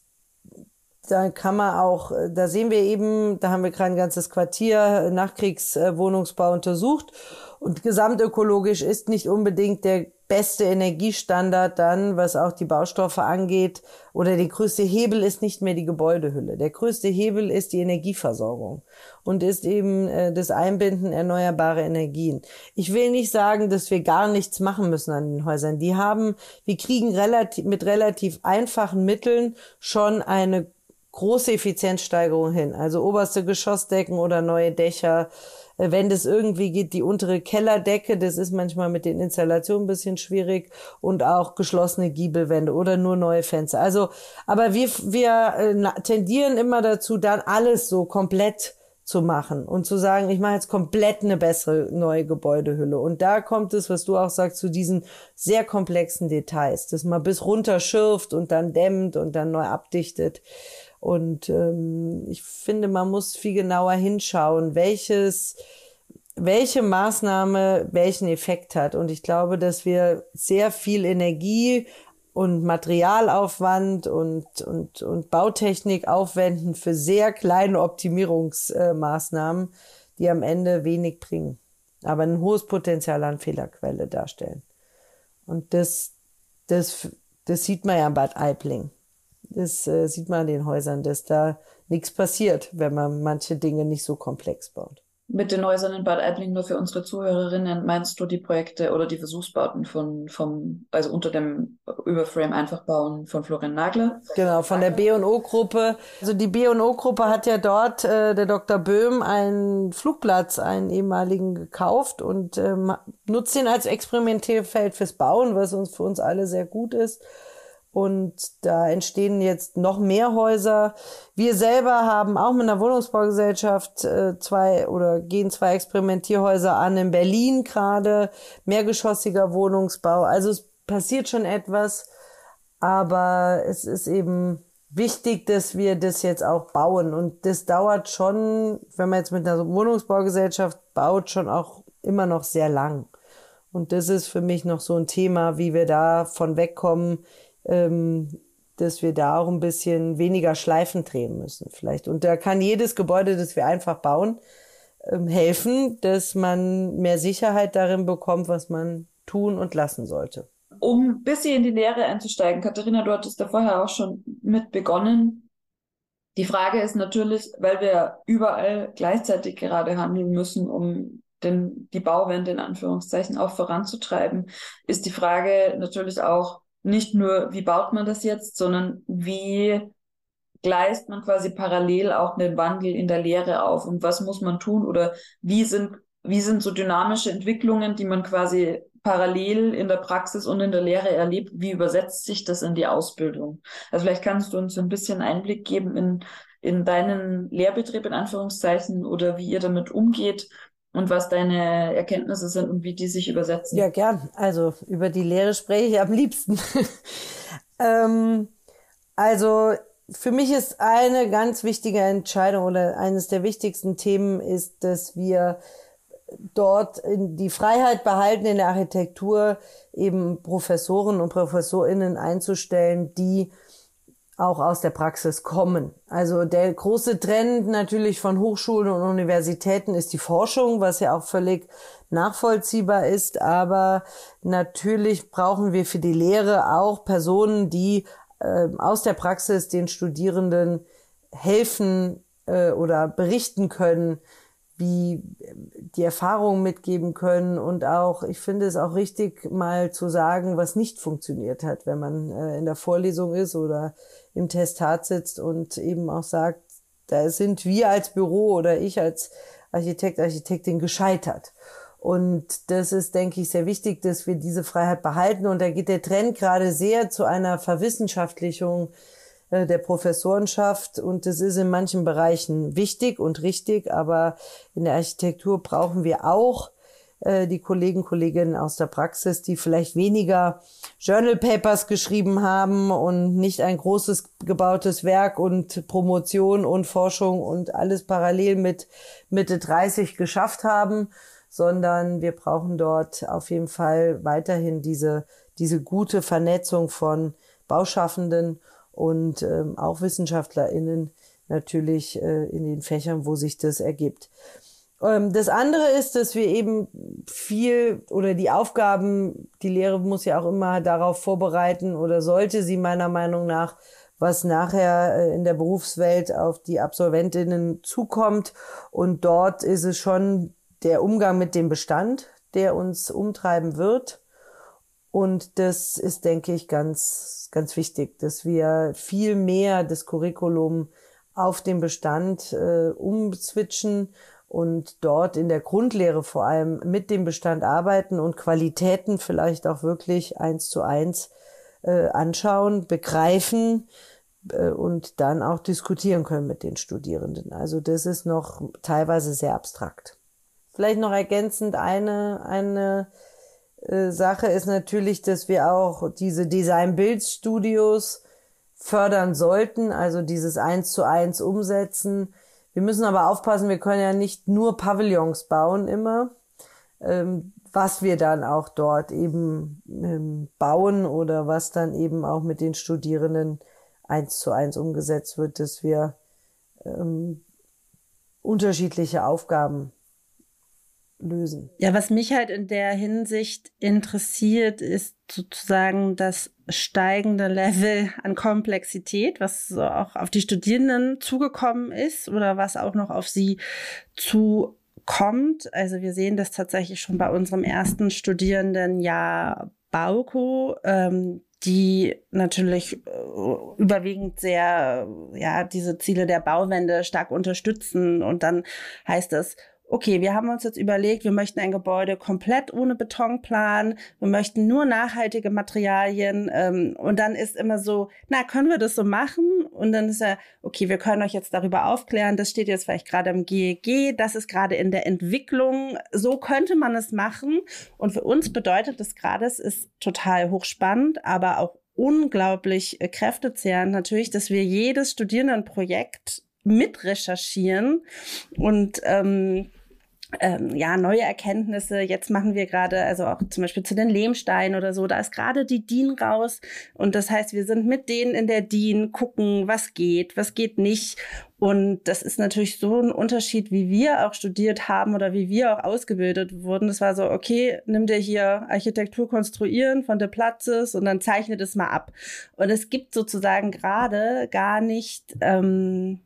da kann man auch, da sehen wir eben, da haben wir gerade ein ganzes Quartier Nachkriegswohnungsbau untersucht und gesamtökologisch ist nicht unbedingt der beste Energiestandard dann, was auch die Baustoffe angeht. Oder der größte Hebel ist nicht mehr die Gebäudehülle. Der größte Hebel ist die Energieversorgung und ist eben äh, das Einbinden erneuerbarer Energien. Ich will nicht sagen, dass wir gar nichts machen müssen an den Häusern. Die haben, wir kriegen relativ, mit relativ einfachen Mitteln schon eine große Effizienzsteigerung hin. Also oberste Geschossdecken oder neue Dächer, wenn das irgendwie geht, die untere Kellerdecke, das ist manchmal mit den Installationen ein bisschen schwierig und auch geschlossene Giebelwände oder nur neue Fenster. Also, aber wir, wir äh, tendieren immer dazu, dann alles so komplett zu machen und zu sagen, ich mache jetzt komplett eine bessere neue Gebäudehülle. Und da kommt es, was du auch sagst, zu diesen sehr komplexen Details, dass man bis runter schürft und dann dämmt und dann neu abdichtet. Und ähm, ich finde, man muss viel genauer hinschauen, welches, welche Maßnahme welchen Effekt hat. Und ich glaube, dass wir sehr viel Energie und Materialaufwand und, und, und Bautechnik aufwenden für sehr kleine Optimierungsmaßnahmen, die am Ende wenig bringen, aber ein hohes Potenzial an Fehlerquelle darstellen. Und das, das, das sieht man ja in Bad Aibling. Das äh, sieht man an den Häusern, dass da nichts passiert, wenn man manche Dinge nicht so komplex baut. Mit den Häusern in Bad Aibling nur für unsere Zuhörerinnen meinst du die Projekte oder die Versuchsbauten von vom also unter dem Überframe einfach bauen von Florian Nagler? Genau, von der B&O Gruppe. Also die B&O Gruppe hat ja dort äh, der Dr. Böhm einen Flugplatz, einen ehemaligen gekauft und ähm, nutzt ihn als Experimentierfeld fürs Bauen, was uns für uns alle sehr gut ist. Und da entstehen jetzt noch mehr Häuser. Wir selber haben auch mit einer Wohnungsbaugesellschaft äh, zwei oder gehen zwei Experimentierhäuser an in Berlin gerade. Mehrgeschossiger Wohnungsbau. Also es passiert schon etwas. Aber es ist eben wichtig, dass wir das jetzt auch bauen. Und das dauert schon, wenn man jetzt mit einer Wohnungsbaugesellschaft baut, schon auch immer noch sehr lang. Und das ist für mich noch so ein Thema, wie wir da von wegkommen ähm, dass wir da auch ein bisschen weniger Schleifen drehen müssen vielleicht. Und da kann jedes Gebäude, das wir einfach bauen, ähm, helfen, dass man mehr Sicherheit darin bekommt, was man tun und lassen sollte. Um ein bisschen in die Lehre einzusteigen, Katharina, du hattest da vorher auch schon mit begonnen. Die Frage ist natürlich, weil wir überall gleichzeitig gerade handeln müssen, um den, die Bauwende in Anführungszeichen auch voranzutreiben, ist die Frage natürlich auch, nicht nur, wie baut man das jetzt, sondern wie gleist man quasi parallel auch einen Wandel in der Lehre auf und was muss man tun oder wie sind, wie sind so dynamische Entwicklungen, die man quasi parallel in der Praxis und in der Lehre erlebt, wie übersetzt sich das in die Ausbildung? Also vielleicht kannst du uns ein bisschen Einblick geben in, in deinen Lehrbetrieb in Anführungszeichen oder wie ihr damit umgeht und was deine Erkenntnisse sind und wie die sich übersetzen. Ja, gern. Also über die Lehre spreche ich am liebsten. <laughs> ähm, also für mich ist eine ganz wichtige Entscheidung oder eines der wichtigsten Themen ist, dass wir dort die Freiheit behalten, in der Architektur eben Professoren und Professorinnen einzustellen, die auch aus der Praxis kommen. Also der große Trend natürlich von Hochschulen und Universitäten ist die Forschung, was ja auch völlig nachvollziehbar ist. Aber natürlich brauchen wir für die Lehre auch Personen, die äh, aus der Praxis den Studierenden helfen äh, oder berichten können, wie die Erfahrungen mitgeben können und auch, ich finde es auch richtig, mal zu sagen, was nicht funktioniert hat, wenn man äh, in der Vorlesung ist oder im Testat sitzt und eben auch sagt, da sind wir als Büro oder ich als Architekt, Architektin gescheitert. Und das ist, denke ich, sehr wichtig, dass wir diese Freiheit behalten. Und da geht der Trend gerade sehr zu einer Verwissenschaftlichung äh, der Professorenschaft und das ist in manchen Bereichen wichtig und richtig, aber in der Architektur brauchen wir auch die Kollegen, Kolleginnen aus der Praxis, die vielleicht weniger Journal Papers geschrieben haben und nicht ein großes gebautes Werk und Promotion und Forschung und alles parallel mit Mitte 30 geschafft haben, sondern wir brauchen dort auf jeden Fall weiterhin diese, diese gute Vernetzung von Bauschaffenden und ähm, auch WissenschaftlerInnen natürlich äh, in den Fächern, wo sich das ergibt. Ähm, das andere ist, dass wir eben viel oder die Aufgaben, die Lehre muss ja auch immer darauf vorbereiten oder sollte sie meiner Meinung nach, was nachher äh, in der Berufswelt auf die Absolventinnen zukommt. Und dort ist es schon der Umgang mit dem Bestand, der uns umtreiben wird. Und das ist, denke ich, ganz, ganz wichtig, dass wir viel mehr das Curriculum auf den Bestand äh, umswitchen und dort in der Grundlehre vor allem mit dem Bestand arbeiten und Qualitäten vielleicht auch wirklich eins zu eins äh, anschauen, begreifen äh, und dann auch diskutieren können mit den Studierenden. Also das ist noch teilweise sehr abstrakt. Vielleicht noch ergänzend eine, eine äh, Sache ist natürlich, dass wir auch diese Design-Bild-Studios fördern sollten, also dieses eins zu eins umsetzen. Wir müssen aber aufpassen, wir können ja nicht nur Pavillons bauen immer, ähm, was wir dann auch dort eben ähm, bauen oder was dann eben auch mit den Studierenden eins zu eins umgesetzt wird, dass wir ähm, unterschiedliche Aufgaben lösen. Ja, was mich halt in der Hinsicht interessiert, ist sozusagen das steigende Level an Komplexität, was so auch auf die Studierenden zugekommen ist oder was auch noch auf sie zukommt. Also wir sehen das tatsächlich schon bei unserem ersten Studierendenjahr Bauko. Ähm, die natürlich äh, überwiegend sehr, ja, diese Ziele der Bauwende stark unterstützen. Und dann heißt es, okay, wir haben uns jetzt überlegt, wir möchten ein Gebäude komplett ohne Beton planen, wir möchten nur nachhaltige Materialien. Ähm, und dann ist immer so, na, können wir das so machen? Und dann ist ja, okay, wir können euch jetzt darüber aufklären, das steht jetzt vielleicht gerade im GEG, das ist gerade in der Entwicklung, so könnte man es machen. Und für uns bedeutet das gerade, es ist total hochspannend, aber auch unglaublich äh, kräftezehrend natürlich, dass wir jedes Studierendenprojekt mit recherchieren und ähm, ähm, ja, neue Erkenntnisse. Jetzt machen wir gerade, also auch zum Beispiel zu den Lehmsteinen oder so, da ist gerade die DIN raus. Und das heißt, wir sind mit denen in der DIN, gucken, was geht, was geht nicht. Und das ist natürlich so ein Unterschied, wie wir auch studiert haben oder wie wir auch ausgebildet wurden. Das war so, okay, nimm dir hier Architektur konstruieren von der Platzes und dann zeichne das mal ab. Und es gibt sozusagen gerade gar nicht, ähm,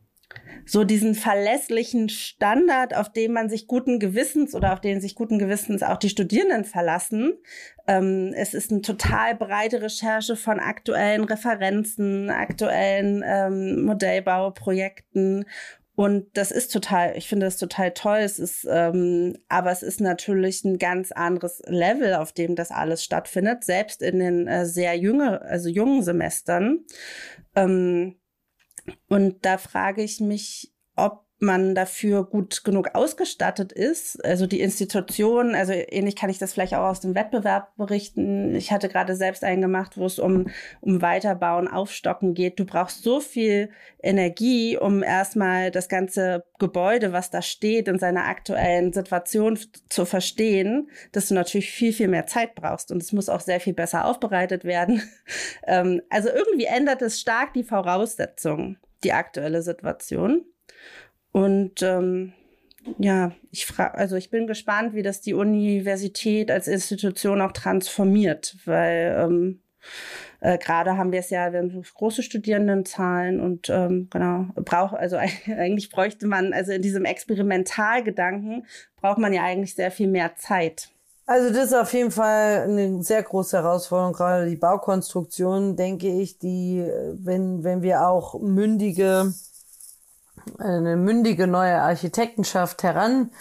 so diesen verlässlichen Standard, auf den man sich guten Gewissens oder auf den sich guten Gewissens auch die Studierenden verlassen. Ähm, es ist eine total breite Recherche von aktuellen Referenzen, aktuellen ähm, Modellbauprojekten und das ist total, ich finde das total toll. Es ist, ähm, aber es ist natürlich ein ganz anderes Level, auf dem das alles stattfindet, selbst in den äh, sehr jünger, also jungen Semestern. Ähm, und da frage ich mich, ob man dafür gut genug ausgestattet ist. Also die Institutionen, also ähnlich kann ich das vielleicht auch aus dem Wettbewerb berichten. Ich hatte gerade selbst einen gemacht, wo es um, um Weiterbauen, Aufstocken geht. Du brauchst so viel Energie, um erstmal das ganze Gebäude, was da steht, in seiner aktuellen Situation zu verstehen, dass du natürlich viel, viel mehr Zeit brauchst. Und es muss auch sehr viel besser aufbereitet werden. <laughs> Ähm, also irgendwie ändert es stark die Voraussetzungen, die aktuelle Situation. Und ähm, ja, ich frage, also ich bin gespannt, wie das die Universität als Institution auch transformiert, weil ähm, äh, gerade haben wir es ja, wir haben große Studierendenzahlen und ähm, genau, braucht, also <laughs> eigentlich bräuchte man, also in diesem Experimentalgedanken braucht man ja eigentlich sehr viel mehr Zeit. Also das ist auf jeden Fall eine sehr große Herausforderung, gerade die Baukonstruktion, denke ich, die, wenn, wenn wir auch mündige eine mündige neue Architektenschaft heran,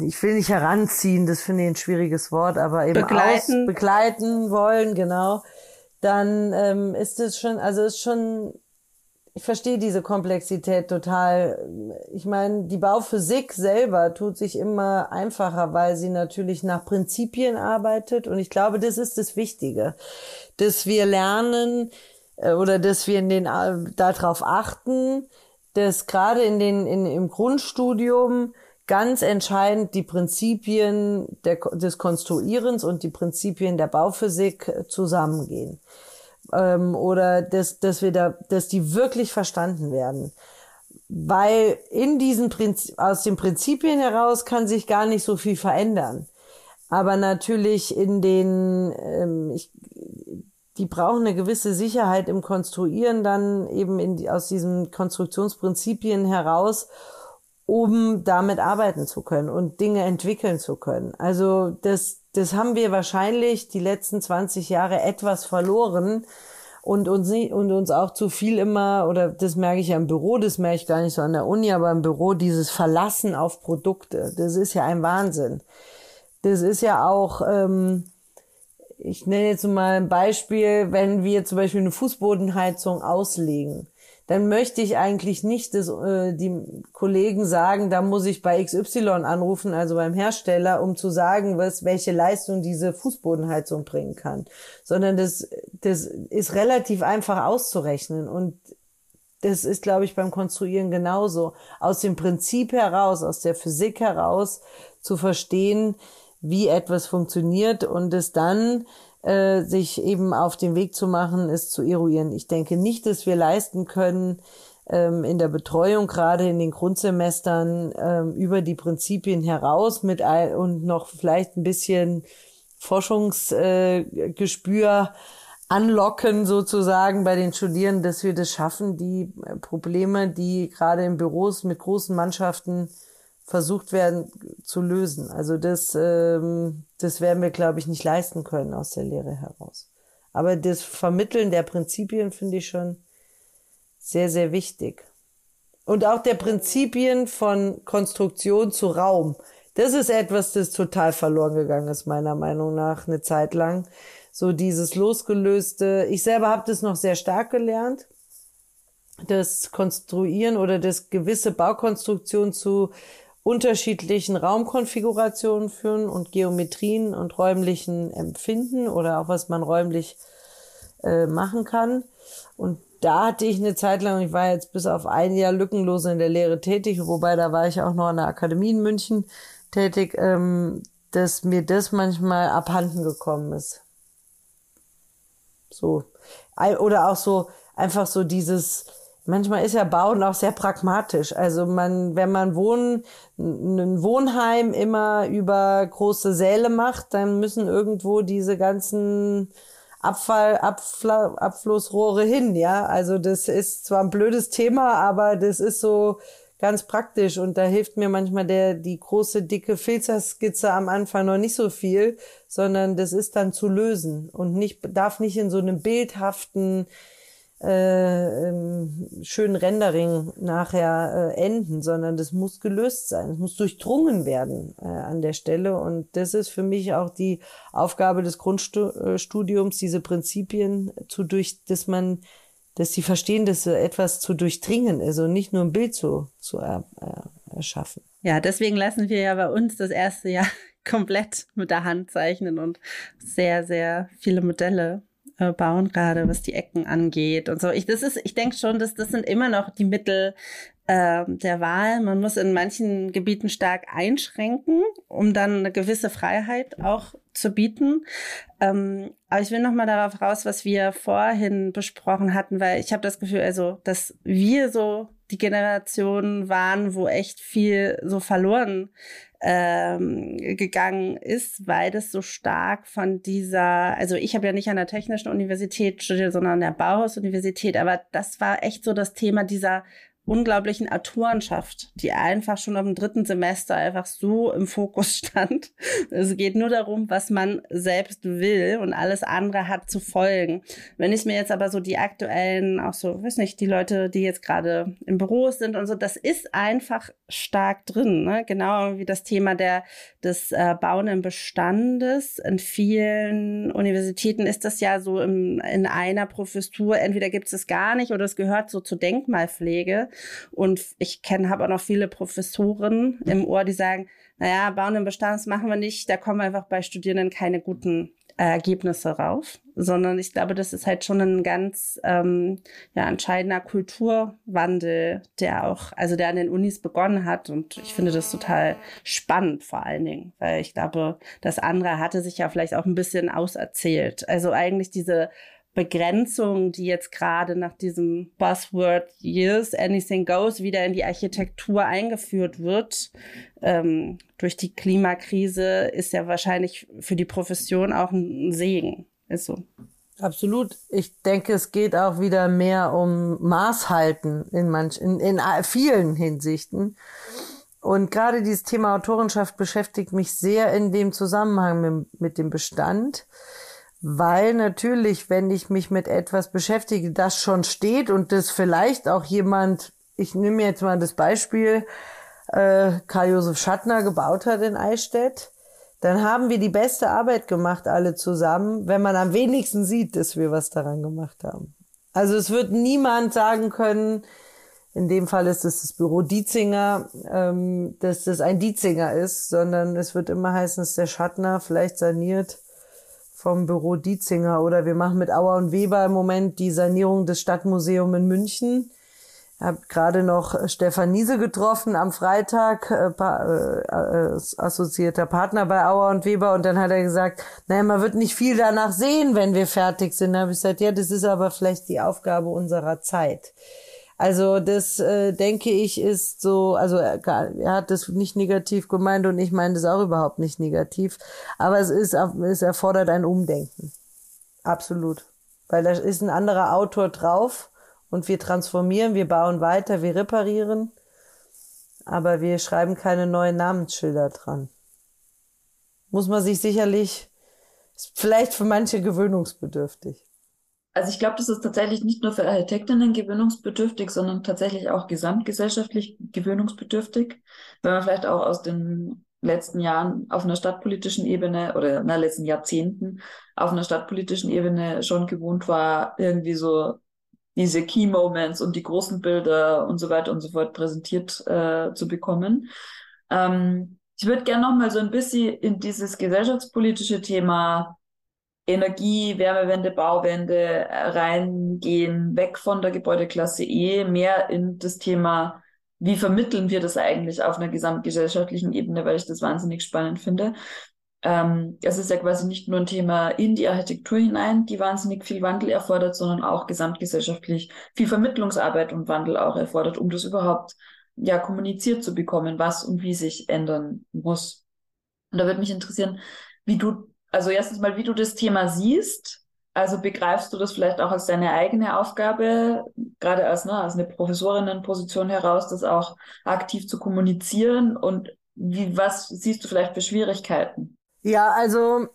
ich will nicht heranziehen, das finde ich ein schwieriges Wort, aber eben begleiten, aus, begleiten wollen, genau, dann ähm, ist es schon, also ist schon, ich verstehe diese Komplexität total. Ich meine, die Bauphysik selber tut sich immer einfacher, weil sie natürlich nach Prinzipien arbeitet. Und ich glaube, das ist das Wichtige, dass wir lernen äh, oder dass wir in den äh, darauf achten, dass gerade in den, in, im Grundstudium ganz entscheidend die Prinzipien der, des Konstruierens und die Prinzipien der Bauphysik zusammengehen. ähm, oder dass, dass wir da, dass die wirklich verstanden werden. Weil in diesen Prinzip, aus den Prinzipien heraus kann sich gar nicht so viel verändern. Aber natürlich in den, ähm, ich, die brauchen eine gewisse Sicherheit im Konstruieren dann eben in, aus diesen Konstruktionsprinzipien heraus, um damit arbeiten zu können und Dinge entwickeln zu können. Also das, das haben wir wahrscheinlich die letzten 20 Jahre etwas verloren und uns, und uns auch zu viel immer, oder das merke ich ja im Büro, das merke ich gar nicht so an der Uni, aber im Büro dieses Verlassen auf Produkte, das ist ja ein Wahnsinn. Das ist ja auch, ähm, ich nenne jetzt mal ein Beispiel, wenn wir zum Beispiel eine Fußbodenheizung auslegen, dann möchte ich eigentlich nicht, dass äh, die Kollegen sagen, da muss ich bei XY anrufen, also beim Hersteller, um zu sagen, was, welche Leistung diese Fußbodenheizung bringen kann, sondern das, das ist relativ einfach auszurechnen und das ist, glaube ich, beim Konstruieren genauso. Aus dem Prinzip heraus, aus der Physik heraus zu verstehen, wie etwas funktioniert und es dann äh, sich eben auf den Weg zu machen, es zu eruieren. Ich denke nicht, dass wir leisten können, ähm, in der Betreuung, gerade in den Grundsemestern, ähm, über die Prinzipien heraus mit ein, und noch vielleicht ein bisschen Forschungsgespür äh, anlocken sozusagen bei den Studierenden, dass wir das schaffen, die Probleme, die gerade in Büros mit großen Mannschaften versucht werden zu lösen. Also das, ähm, das werden wir, glaube ich, nicht leisten können aus der Lehre heraus. Aber das Vermitteln der Prinzipien finde ich schon sehr, sehr wichtig. Und auch der Prinzipien von Konstruktion zu Raum. Das ist etwas, das total verloren gegangen ist, meiner Meinung nach, eine Zeit lang. So dieses losgelöste. Ich selber habe das noch sehr stark gelernt das Konstruieren oder das gewisse Baukonstruktion zu unterschiedlichen Raumkonfigurationen führen und Geometrien und räumlichen Empfinden oder auch was man räumlich äh, machen kann. Und da hatte ich eine Zeit lang, ich war jetzt bis auf ein Jahr lückenlos in der Lehre tätig, wobei da war ich auch noch an der Akademie in München tätig, ähm, dass mir das manchmal abhanden gekommen ist. So. Oder auch so, einfach so dieses, manchmal ist ja Bauen auch sehr pragmatisch. Also man, wenn man Wohnen, ein Wohnheim immer über große Säle macht, dann müssen irgendwo diese ganzen Abfall, Abfl Abflussrohre hin, ja. Also das ist zwar ein blödes Thema, aber das ist so ganz praktisch und da hilft mir manchmal der, die große, dicke Filzerskizze am Anfang noch nicht so viel, sondern das ist dann zu lösen und nicht, darf nicht in so einem bildhaften, äh, schönen Rendering nachher äh, enden, sondern das muss gelöst sein, es muss durchdrungen werden äh, an der Stelle. Und das ist für mich auch die Aufgabe des Grundstudiums, diese Prinzipien zu durch, dass man, dass sie verstehen, dass so etwas zu durchdringen ist und nicht nur ein Bild zu, zu er, äh, erschaffen. Ja, deswegen lassen wir ja bei uns das erste Jahr <laughs> komplett mit der Hand zeichnen und sehr, sehr viele Modelle äh, bauen, gerade was die Ecken angeht und so. Ich, das ist, ich denke schon, dass das sind immer noch die Mittel äh, der Wahl. Man muss in manchen Gebieten stark einschränken, um dann eine gewisse Freiheit auch zu bieten. Ähm, aber ich will noch mal darauf raus, was wir vorhin besprochen hatten, weil ich habe das Gefühl, also, dass wir so die Generation waren, wo echt viel so verloren ähm, gegangen ist, weil das so stark von dieser, also ich habe ja nicht an der Technischen Universität studiert, sondern an der Bauhaus-Universität, aber das war echt so das Thema dieser unglaublichen Autorenschaft, die einfach schon am dritten Semester einfach so im Fokus <laughs> stand. Es geht nur darum, was man selbst will und alles andere hat zu folgen. Wenn ich mir jetzt aber so die aktuellen, auch so, weiß nicht, die Leute, die jetzt gerade im Büro sind und so, das ist einfach stark drin. Ne? Genau wie das Thema der, des äh, bauenden Bestandes. In vielen Universitäten ist das ja so im, in einer Professur, entweder gibt es es gar nicht oder es gehört so zur Denkmalpflege. Und ich kenne, habe auch noch viele Professoren im Ohr, die sagen, naja, Bauen im Bestand machen wir nicht, da kommen einfach bei Studierenden keine guten Ergebnisse rauf, sondern ich glaube, das ist halt schon ein ganz ähm, ja, entscheidender Kulturwandel, der auch, also der an den Unis begonnen hat. Und ich finde das total spannend vor allen Dingen, weil ich glaube, das andere hatte sich ja vielleicht auch ein bisschen auserzählt. Also eigentlich diese Begrenzung, die jetzt gerade nach diesem Buzzword Years Anything Goes wieder in die Architektur eingeführt wird, ähm, durch die Klimakrise, ist ja wahrscheinlich für die Profession auch ein Segen. Ist so. Absolut. Ich denke, es geht auch wieder mehr um Maßhalten in manch, in, in vielen Hinsichten. Und gerade dieses Thema Autorenschaft beschäftigt mich sehr in dem Zusammenhang mit, mit dem Bestand, weil natürlich, wenn ich mich mit etwas beschäftige, das schon steht und das vielleicht auch jemand, ich nehme jetzt mal das Beispiel, äh, Karl-Josef Schattner gebaut hat in Eichstätt, dann haben wir die beste Arbeit gemacht, alle zusammen, wenn man am wenigsten sieht, dass wir was daran gemacht haben. Also es wird niemand sagen können, in dem Fall ist es das Büro Dietzinger, ähm, dass das ein Dietzinger ist, sondern es wird immer heißen, ist der Schattner, vielleicht saniert vom Büro Dietzinger. Oder wir machen mit Auer und Weber im Moment die Sanierung des Stadtmuseums in München. Habe gerade noch Stefan Niese getroffen am Freitag, äh, äh, assoziierter Partner bei Auer und Weber. Und dann hat er gesagt, naja, man wird nicht viel danach sehen, wenn wir fertig sind. Da habe ich gesagt, ja, das ist aber vielleicht die Aufgabe unserer Zeit. Also das äh, denke ich ist so, also er, er, hat das nicht negativ gemeint und ich meine das auch überhaupt nicht negativ. Aber es ist, es erfordert ein Umdenken. Absolut. Weil da ist ein anderer Autor drauf und wir transformieren, wir bauen weiter, wir reparieren. Aber wir schreiben keine neuen Namensschilder dran. Muss man sich sicherlich, ist vielleicht für manche gewöhnungsbedürftig. Also ich glaube, das ist tatsächlich nicht nur für Architektinnen gewöhnungsbedürftig, sondern tatsächlich auch gesamtgesellschaftlich gewöhnungsbedürftig, wenn man vielleicht auch aus den letzten Jahren auf einer stadtpolitischen Ebene oder na letzten Jahrzehnten auf einer stadtpolitischen Ebene schon gewohnt war, irgendwie so diese Key Moments und die großen Bilder und so weiter und so fort präsentiert äh, zu bekommen. Ähm, ich würde gerne noch mal so ein bisschen in dieses gesellschaftspolitische Thema Energie, Wärmewende, Bauwende äh, reingehen, weg von der Gebäudeklasse E, mehr in das Thema, wie vermitteln wir das eigentlich auf einer gesamtgesellschaftlichen Ebene, weil ich das wahnsinnig spannend finde. Ähm, es ist ja quasi nicht nur ein Thema in die Architektur hinein, die wahnsinnig viel Wandel erfordert, sondern auch gesamtgesellschaftlich viel Vermittlungsarbeit und Wandel auch erfordert, um das überhaupt ja kommuniziert zu bekommen, was und wie sich ändern muss. Und da würde mich interessieren, wie du also erstens mal, wie du das Thema siehst. Also begreifst du das vielleicht auch als deine eigene Aufgabe, gerade als, ne, als eine Professorinnenposition heraus, das auch aktiv zu kommunizieren? Und wie, was siehst du vielleicht für Schwierigkeiten? Ja, also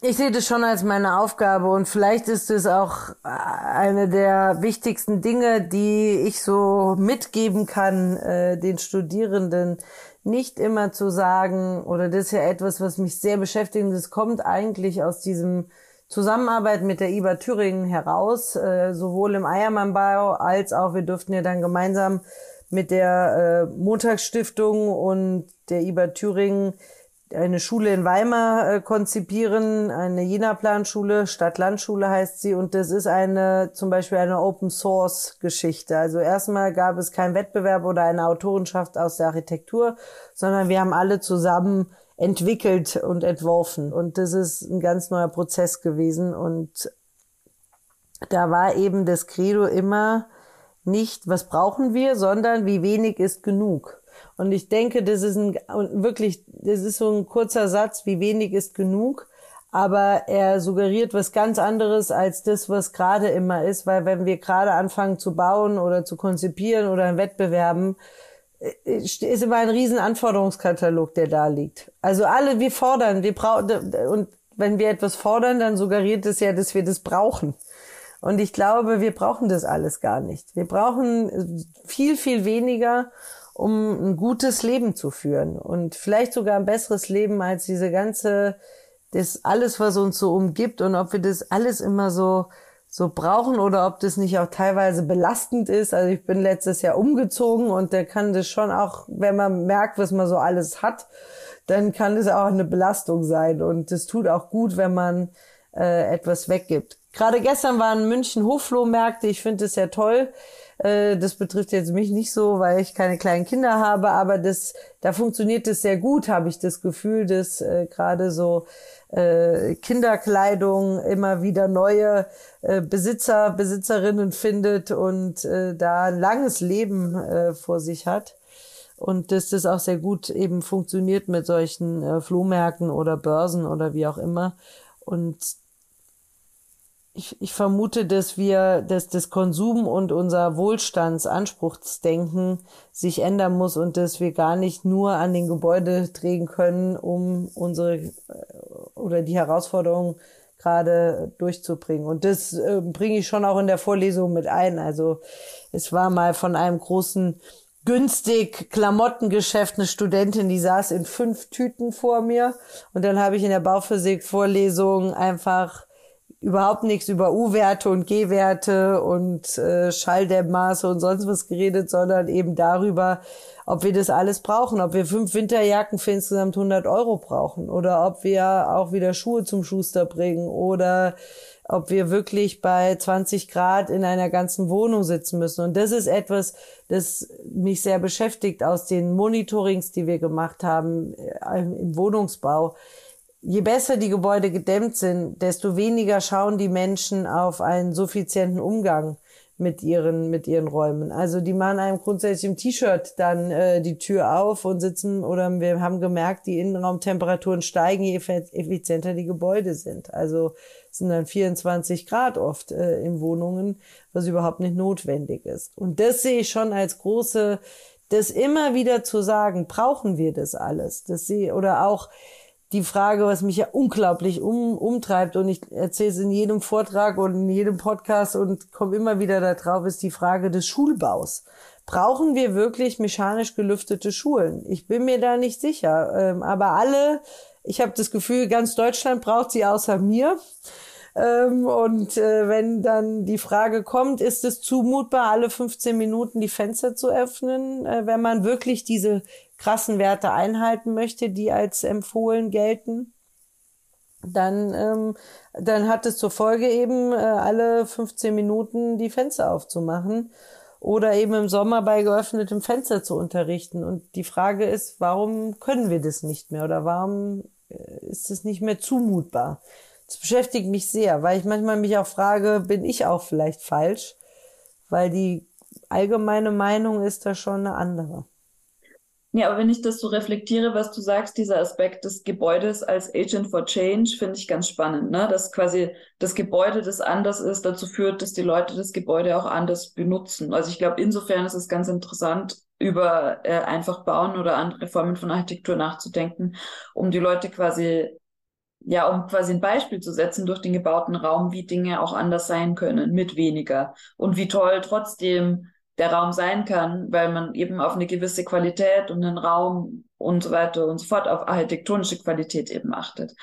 ich sehe das schon als meine Aufgabe und vielleicht ist es auch eine der wichtigsten Dinge, die ich so mitgeben kann äh, den Studierenden, nicht immer zu sagen, oder das ist ja etwas, was mich sehr beschäftigt, und das kommt eigentlich aus diesem Zusammenarbeit mit der IBA Thüringen heraus, äh, sowohl im Eiermannbau als auch, wir durften ja dann gemeinsam mit der äh, Montagsstiftung und der IBA Thüringen eine Schule in Weimar äh, konzipieren, eine Jena-Planschule, Stadt-Land-Schule heißt sie, und das ist eine, zum Beispiel eine Open-Source-Geschichte. Also erstmal gab es keinen Wettbewerb oder eine Autorenschaft aus der Architektur, sondern wir haben alle zusammen entwickelt und entworfen. Und das ist ein ganz neuer Prozess gewesen. Und da war eben das Credo immer nicht, was brauchen wir, sondern wie wenig ist genug. Und ich denke, das ist ein, wirklich, das ist so ein kurzer Satz, wie wenig ist genug. Aber er suggeriert was ganz anderes als das, was gerade immer ist, weil wenn wir gerade anfangen zu bauen oder zu konzipieren oder in Wettbewerben, äh, ist immer ein riesen Anforderungskatalog, der da liegt. Also alle, wir fordern, wir brauchen, und wenn wir etwas fordern, dann suggeriert es ja, dass wir das brauchen. Und ich glaube, wir brauchen das alles gar nicht. Wir brauchen viel, viel weniger um ein gutes Leben zu führen und vielleicht sogar ein besseres Leben als diese ganze, das alles, was uns so umgibt und ob wir das alles immer so so brauchen oder ob das nicht auch teilweise belastend ist. Also ich bin letztes Jahr umgezogen und der kann das schon auch, wenn man merkt, was man so alles hat, dann kann es auch eine Belastung sein und es tut auch gut, wenn man äh, etwas weggibt. Gerade gestern waren München Hochflohmärkte. Ich finde es sehr toll Äh, das betrifft jetzt mich nicht so, weil ich keine kleinen Kinder habe, aber das, da funktioniert es sehr gut, habe ich das Gefühl, dass äh, gerade so äh, Kinderkleidung immer wieder neue äh, Besitzer, Besitzerinnen findet und äh, da ein langes Leben äh, vor sich hat. Und dass das auch sehr gut eben funktioniert mit solchen äh, Flohmärkten oder Börsen oder wie auch immer. Und ich, ich vermute, dass wir, dass das Konsum und unser Wohlstandsanspruchsdenken sich ändern muss und dass wir gar nicht nur an den Gebäude drehen können, um unsere äh, oder die Herausforderungen gerade durchzubringen. Und das äh, bringe ich schon auch in der Vorlesung mit ein. Also es war mal von einem großen günstig Klamottengeschäft eine Studentin, die saß in fünf Tüten vor mir und dann habe ich in der Bauphysik Vorlesung einfach überhaupt nichts über U-Werte und G-Werte und äh, Schalldämmmaße und sonst was geredet, sondern eben darüber, ob wir das alles brauchen, ob wir fünf Winterjacken für insgesamt 100 Euro brauchen oder ob wir auch wieder Schuhe zum Schuster bringen oder ob wir wirklich bei 20 Grad in einer ganzen Wohnung sitzen müssen. Und das ist etwas, das mich sehr beschäftigt aus den Monitorings, die wir gemacht haben äh, im Wohnungsbau je besser die Gebäude gedämmt sind, desto weniger schauen die Menschen auf einen suffizienten Umgang mit ihren mit ihren Räumen. Also die machen einem grundsätzlich im T-Shirt dann äh, die Tür auf und sitzen oder wir haben gemerkt, die Innenraumtemperaturen steigen, je effizienter die Gebäude sind. Also sind dann 24 Grad oft äh, in Wohnungen, was überhaupt nicht notwendig ist. Und das sehe ich schon als große, das immer wieder zu sagen, brauchen wir das alles? Das sehe oder auch die Frage, was mich ja unglaublich um, umtreibt und ich erzähle es in jedem Vortrag und in jedem Podcast und komme immer wieder da drauf, ist die Frage des Schulbaus. Brauchen wir wirklich mechanisch gelüftete Schulen? Ich bin mir da nicht sicher. Ähm, aber alle, ich habe das Gefühl, ganz Deutschland braucht sie außer mir. Ähm, und äh, wenn dann die Frage kommt, ist es zumutbar, alle 15 Minuten die Fenster zu öffnen, äh, wenn man wirklich diese krassen Werte einhalten möchte, die als empfohlen gelten, dann, ähm, dann hat es zur Folge eben äh, alle 15 Minuten die Fenster aufzumachen oder eben im Sommer bei geöffnetem Fenster zu unterrichten. Und die Frage ist, warum können wir das nicht mehr oder warum äh, ist es nicht mehr zumutbar? Das beschäftigt mich sehr, weil ich manchmal mich auch frage, bin ich auch vielleicht falsch? Weil die allgemeine Meinung ist da schon eine andere. Ja, aber wenn ich das so reflektiere, was du sagst, dieser Aspekt des Gebäudes als Agent for Change, finde ich ganz spannend, ne? Dass quasi das Gebäude, das anders ist, dazu führt, dass die Leute das Gebäude auch anders benutzen. Also ich glaube, insofern ist es ganz interessant, über äh, einfach bauen oder andere Formen von Architektur nachzudenken, um die Leute quasi ja, um quasi ein Beispiel zu setzen durch den gebauten Raum, wie Dinge auch anders sein können, mit weniger. Und wie toll trotzdem der Raum sein kann, weil man eben auf eine gewisse Qualität und einen Raum und so weiter und so fort, auf architektonische Qualität eben achtet.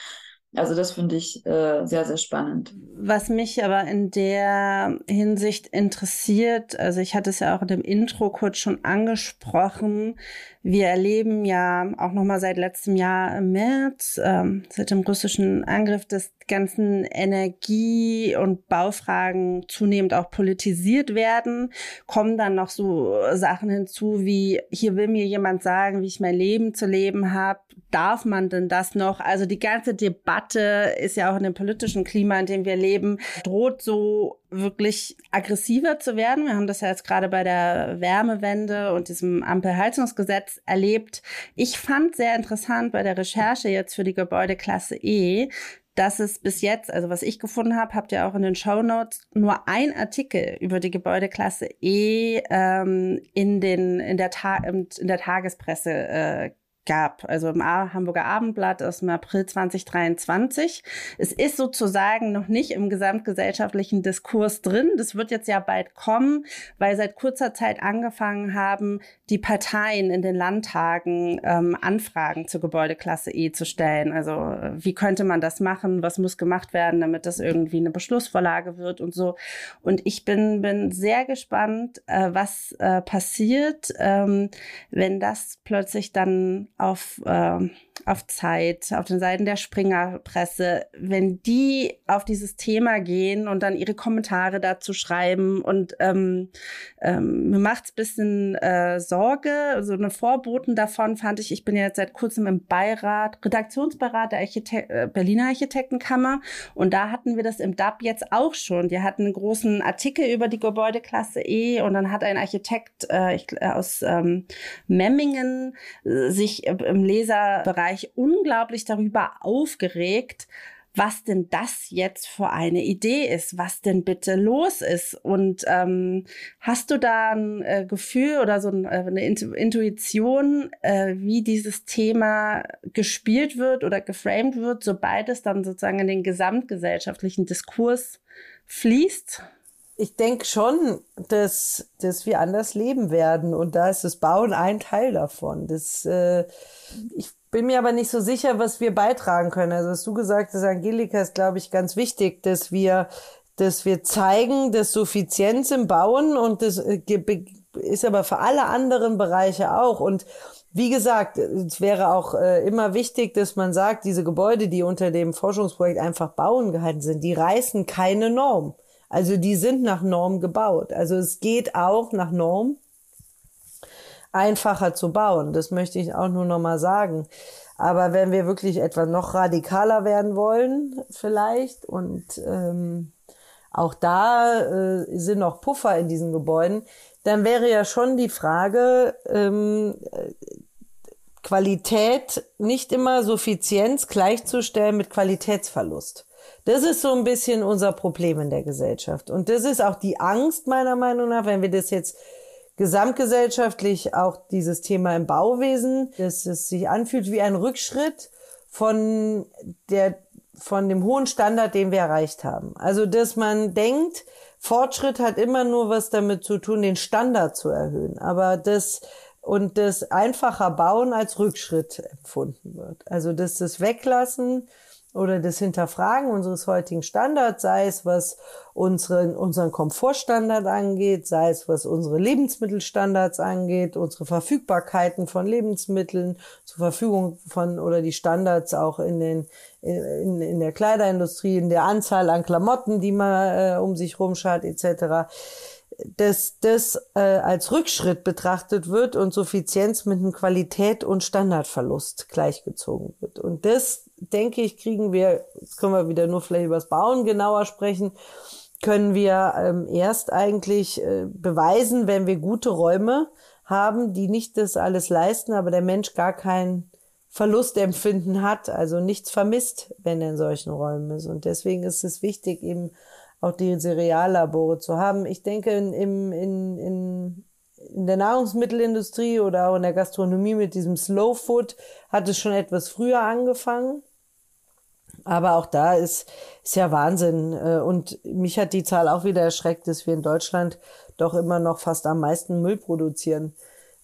Also das finde ich äh, sehr, sehr spannend. Was mich aber in der Hinsicht interessiert, also ich hatte es ja auch in dem Intro kurz schon angesprochen, wir erleben ja auch nochmal seit letztem Jahr im März, ähm, seit dem russischen Angriff, dass ganzen Energie- und Baufragen zunehmend auch politisiert werden, kommen dann noch so Sachen hinzu wie, hier will mir jemand sagen, wie ich mein Leben zu leben habe. Darf man denn das noch? Also die ganze Debatte ist ja auch in dem politischen Klima, in dem wir leben, droht so wirklich aggressiver zu werden. Wir haben das ja jetzt gerade bei der Wärmewende und diesem Ampelheizungsgesetz erlebt. Ich fand sehr interessant bei der Recherche jetzt für die Gebäudeklasse E, dass es bis jetzt, also was ich gefunden habe, habt ihr auch in den Show Notes nur ein Artikel über die Gebäudeklasse E ähm, in den in der in der Tagespresse äh, gab, also im Hamburger Abendblatt aus dem April 2023. Es ist sozusagen noch nicht im gesamtgesellschaftlichen Diskurs drin. Das wird jetzt ja bald kommen, weil seit kurzer Zeit angefangen haben, die Parteien in den Landtagen ähm, Anfragen zur Gebäudeklasse E zu stellen. Also wie könnte man das machen? Was muss gemacht werden, damit das irgendwie eine Beschlussvorlage wird und so. Und ich bin, bin sehr gespannt, äh, was äh, passiert, ähm, wenn das plötzlich dann auf, äh, auf Zeit, auf den Seiten der Springerpresse, wenn die auf dieses Thema gehen und dann ihre Kommentare dazu schreiben und ähm, ähm, mir macht's bisschen äh, Sorge. So eine Vorboten davon fand ich, ich bin ja jetzt seit kurzem im Beirat, Redaktionsbeirat der Archite äh, Berliner Architektenkammer und da hatten wir das im DAB jetzt auch schon. Die hatten einen großen Artikel über die Gebäudeklasse E und dann hat ein Architekt äh, ich, äh, aus ähm, Memmingen äh, sich im Leserbereich unglaublich darüber aufgeregt, was denn das jetzt für eine Idee ist, was denn bitte los ist. Und ähm, hast du da ein äh, Gefühl oder so ein, äh, eine Intuition, äh, wie dieses Thema gespielt wird oder geframed wird, sobald es dann sozusagen in den gesamtgesellschaftlichen Diskurs fließt? ich denke schon, dass, dass wir anders leben werden. Und da ist das Bauen ein Teil davon. Das, äh, ich bin mir aber nicht so sicher, was wir beitragen können. Also, was du gesagt hast, Angelika, ist, glaube ich, ganz wichtig, dass wir, dass wir zeigen, dass Suffizienz im Bauen und das äh, ist aber für alle anderen Bereiche auch. Und wie gesagt, es wäre auch äh, immer wichtig, dass man sagt, diese Gebäude, die unter dem Forschungsprojekt einfach bauen gehalten sind, die reißen keine Norm. Also die sind nach Norm gebaut. Also es geht auch nach Norm einfacher zu bauen. Das möchte ich auch nur noch mal sagen. Aber wenn wir wirklich etwa noch radikaler werden wollen, vielleicht, und ähm, auch da äh, sind noch Puffer in diesen Gebäuden, dann wäre ja schon die Frage, ähm, Qualität, nicht immer Suffizienz gleichzustellen mit Qualitätsverlust. Das ist so ein bisschen unser Problem in der Gesellschaft. Und das ist auch die Angst meiner Meinung nach, wenn wir das jetzt gesamtgesellschaftlich auch dieses Thema im Bauwesen, dass es sich anfühlt wie ein Rückschritt von der, von dem hohen Standard, den wir erreicht haben. Also, dass man denkt, Fortschritt hat immer nur was damit zu tun, den Standard zu erhöhen. Aber das, und das einfacher Bauen als Rückschritt empfunden wird. Also, dass das Weglassen oder das Hinterfragen unseres heutigen Standards, sei es was unseren, unseren Komfortstandard angeht, sei es was unsere Lebensmittelstandards angeht, unsere Verfügbarkeiten von Lebensmitteln zur Verfügung von oder die Standards auch in den in, in der Kleiderindustrie, in der Anzahl an Klamotten, die man äh, um sich rumschaut etc dass das äh, als Rückschritt betrachtet wird und Suffizienz mit einem Qualität- und Standardverlust gleichgezogen wird. Und das, denke ich, kriegen wir, jetzt können wir wieder nur vielleicht über das Bauen genauer sprechen, können wir ähm, erst eigentlich äh, beweisen, wenn wir gute Räume haben, die nicht das alles leisten, aber der Mensch gar kein Verlustempfinden hat, also nichts vermisst, wenn er in solchen Räumen ist. Und deswegen ist es wichtig, eben auch die Cereallabore zu haben. Ich denke, in, in, in, in der Nahrungsmittelindustrie oder auch in der Gastronomie mit diesem Slow Food hat es schon etwas früher angefangen. Aber auch da ist, ist ja Wahnsinn. Äh, und mich hat die Zahl auch wieder erschreckt, dass wir in Deutschland doch immer noch fast am meisten Müll produzieren.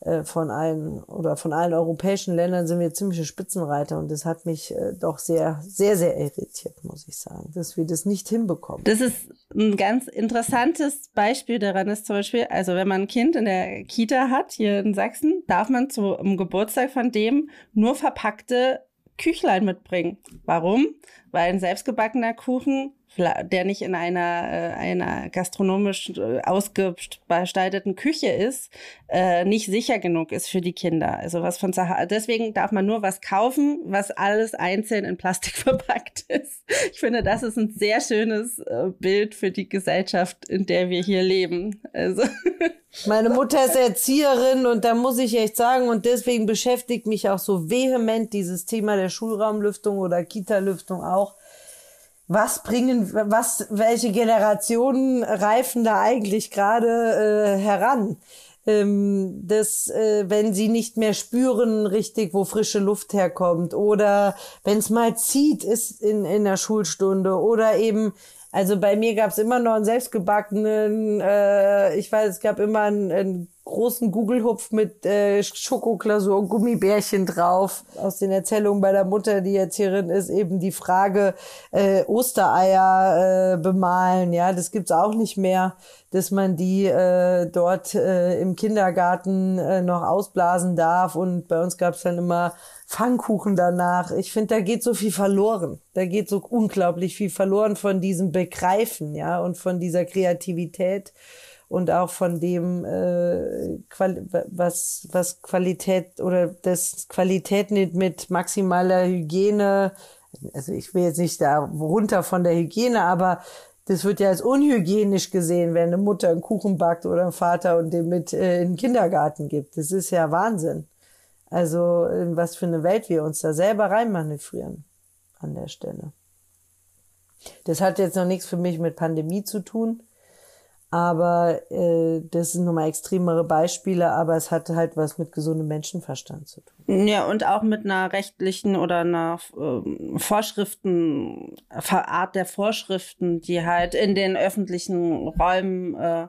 Äh, von allen oder von allen europäischen Ländern sind wir ziemliche Spitzenreiter und das hat mich äh, doch sehr, sehr, sehr irritiert, muss ich sagen, dass wir das nicht hinbekommen. Das ist ein ganz interessantes Beispiel daran ist zum Beispiel, also wenn man ein Kind in der Kita hat, hier in Sachsen, darf man zum Geburtstag von dem nur verpackte Küchlein mitbringen. Warum? Weil ein selbstgebackener Kuchen der nicht in einer, äh, einer gastronomisch äh, ausgestalteten Küche ist, äh, nicht sicher genug ist für die Kinder. Also was von Sahara. Deswegen darf man nur was kaufen, was alles einzeln in Plastik <laughs> verpackt ist. Ich finde, das ist ein sehr schönes Bild für die Gesellschaft, in der wir hier leben. Also. <laughs> Meine Mutter ist Erzieherin und da muss ich echt sagen, und deswegen beschäftigt mich auch so vehement dieses Thema der Schulraumlüftung oder Kita-Lüftung auch was bringen, was, welche Generationen reifen da eigentlich gerade äh, heran? Ähm, dass, äh, wenn sie nicht mehr spüren richtig, wo frische Luft herkommt oder wenn es mal zieht, ist in, in der Schulstunde oder eben also bei mir gab es immer noch einen selbstgebackenen, äh, ich weiß, es gab immer einen, einen großen Gugelhupf mit äh, Schokoklasur und Gummibärchen drauf. Aus den Erzählungen bei der Mutter, die Erzählerin ist, eben die Frage äh, Ostereier äh, bemalen. Ja, das gibt's auch nicht mehr, dass man die äh, dort äh, im Kindergarten äh, noch ausblasen darf. Und bei uns gab's dann immer Pfannkuchen danach. Ich finde, da geht so viel verloren. Da geht so unglaublich viel verloren von diesem Begreifen, ja, und von dieser Kreativität und auch von dem, äh, was, was Qualität oder das Qualität nicht mit maximaler Hygiene, also ich will jetzt nicht da runter von der Hygiene, aber das wird ja als unhygienisch gesehen, wenn eine Mutter einen Kuchen backt oder ein Vater und den mit äh, in den Kindergarten gibt. Das ist ja Wahnsinn. Also in was für eine Welt wir uns da selber reinmanövrieren an der Stelle. Das hat jetzt noch nichts für mich mit Pandemie zu tun. Aber äh, das sind nochmal extremere Beispiele, aber es hat halt was mit gesundem Menschenverstand zu tun. Ja, und auch mit einer rechtlichen oder einer äh, Vorschriften, Art der Vorschriften, die halt in den öffentlichen Räumen äh,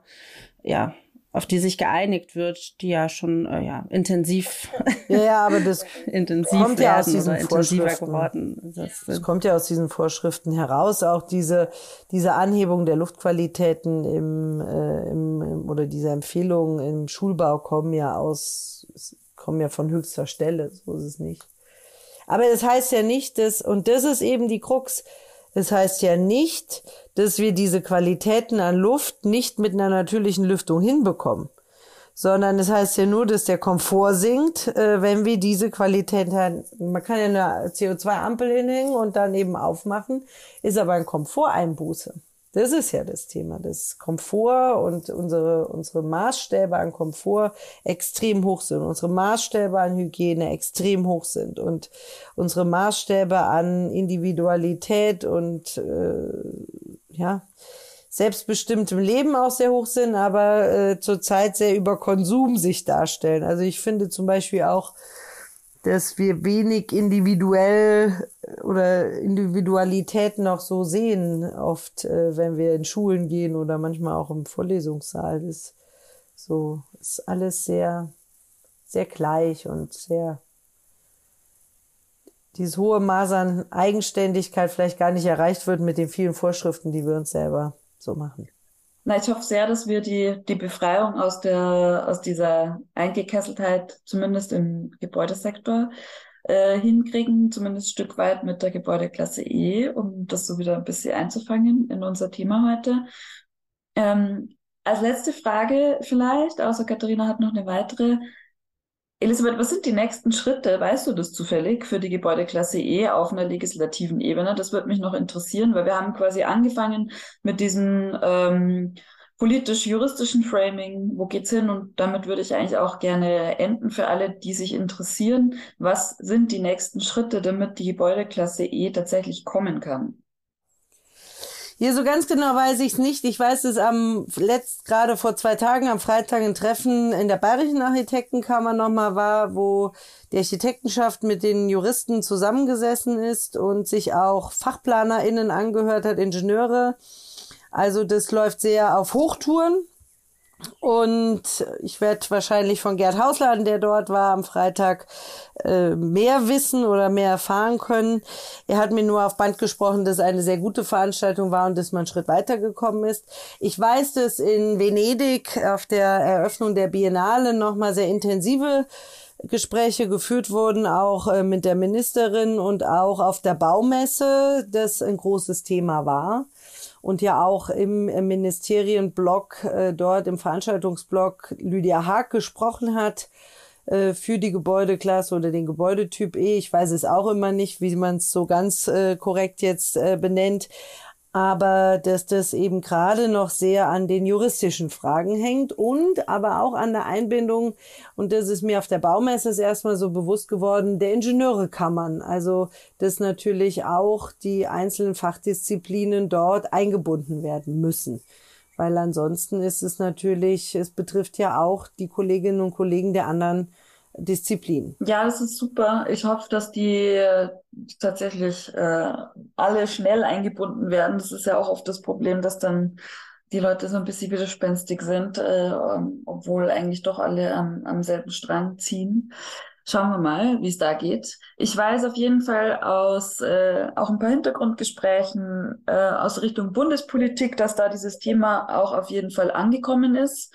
ja auf die sich geeinigt wird, die ja schon äh, ja, intensiv, ja, ja, aber das <laughs> intensiv kommt ja aus diesen Vorschriften. geworden. Das, das kommt ja aus diesen Vorschriften heraus, auch diese diese Anhebung der Luftqualitäten im, äh, im, im oder diese Empfehlungen im Schulbau kommen ja aus kommen ja von höchster Stelle, so ist es nicht. Aber das heißt ja nicht, dass und das ist eben die Krux das heißt ja nicht, dass wir diese Qualitäten an Luft nicht mit einer natürlichen Lüftung hinbekommen, sondern es das heißt ja nur, dass der Komfort sinkt, äh, wenn wir diese Qualität haben. Man kann ja eine CO2-Ampel hinhängen und dann eben aufmachen, ist aber ein Komforteinbuße. Das ist ja das Thema, dass Komfort und unsere, unsere Maßstäbe an Komfort extrem hoch sind, unsere Maßstäbe an Hygiene extrem hoch sind und unsere Maßstäbe an Individualität und äh, ja, selbstbestimmtem Leben auch sehr hoch sind, aber äh, zurzeit sehr über Konsum sich darstellen. Also ich finde zum Beispiel auch, dass wir wenig individuell oder Individualität noch so sehen, oft, äh, wenn wir in Schulen gehen oder manchmal auch im Vorlesungssaal. Das ist so, ist alles sehr, sehr gleich und sehr, dieses hohe Maß an Eigenständigkeit vielleicht gar nicht erreicht wird mit den vielen Vorschriften, die wir uns selber so machen. Na, ich hoffe sehr, dass wir die, die Befreiung aus der, aus dieser Eingekesseltheit, zumindest im Gebäudesektor, äh, hinkriegen, zumindest Stück weit mit der Gebäudeklasse E, um das so wieder ein bisschen einzufangen in unser Thema heute. Ähm, als letzte Frage vielleicht, außer Katharina hat noch eine weitere. Elisabeth, was sind die nächsten Schritte? Weißt du das zufällig für die Gebäudeklasse E auf einer legislativen Ebene? Das würde mich noch interessieren, weil wir haben quasi angefangen mit diesem ähm, politisch-juristischen Framing. Wo geht's hin? Und damit würde ich eigentlich auch gerne enden für alle, die sich interessieren. Was sind die nächsten Schritte, damit die Gebäudeklasse E tatsächlich kommen kann? Hier so ganz genau weiß ich es nicht. Ich weiß, dass am letzt gerade vor zwei Tagen am Freitag ein Treffen in der Bayerischen Architektenkammer nochmal war, wo die Architektenschaft mit den Juristen zusammengesessen ist und sich auch FachplanerInnen angehört hat, Ingenieure. Also das läuft sehr auf Hochtouren. Und ich werde wahrscheinlich von Gerd Hausladen, der dort war am Freitag, äh, mehr wissen oder mehr erfahren können. Er hat mir nur auf Band gesprochen, dass es eine sehr gute Veranstaltung war und dass man einen Schritt weitergekommen ist. Ich weiß, dass in Venedig auf der Eröffnung der Biennale nochmal sehr intensive Gespräche geführt wurden, auch äh, mit der Ministerin und auch auf der Baumesse, das ein großes Thema war und ja auch im, Ministerienblock äh, dort im Veranstaltungsblock Lydia Haag gesprochen hat äh, für die Gebäudeklasse oder den Gebäudetyp E. Ich weiß es auch immer nicht, wie man es so ganz äh, korrekt jetzt äh, benennt aber dass das eben gerade noch sehr an den juristischen Fragen hängt und aber auch an der Einbindung, und das ist mir auf der Baumesse erstmal so bewusst geworden, der Ingenieurekammern. Also, dass natürlich auch die einzelnen Fachdisziplinen dort eingebunden werden müssen. Weil ansonsten ist es natürlich, es betrifft ja auch die Kolleginnen und Kollegen der anderen Disziplin. Ja, das ist super. Ich hoffe, dass die tatsächlich äh, alle schnell eingebunden werden. Das ist ja auch oft das Problem, dass dann die Leute so ein bisschen widerspenstig sind, äh, obwohl eigentlich doch alle am, am selben Strang ziehen. Schauen wir mal, wie es da geht. Ich weiß auf jeden Fall aus äh, auch ein paar Hintergrundgesprächen äh, aus Richtung Bundespolitik, dass da dieses Thema auch auf jeden Fall angekommen ist.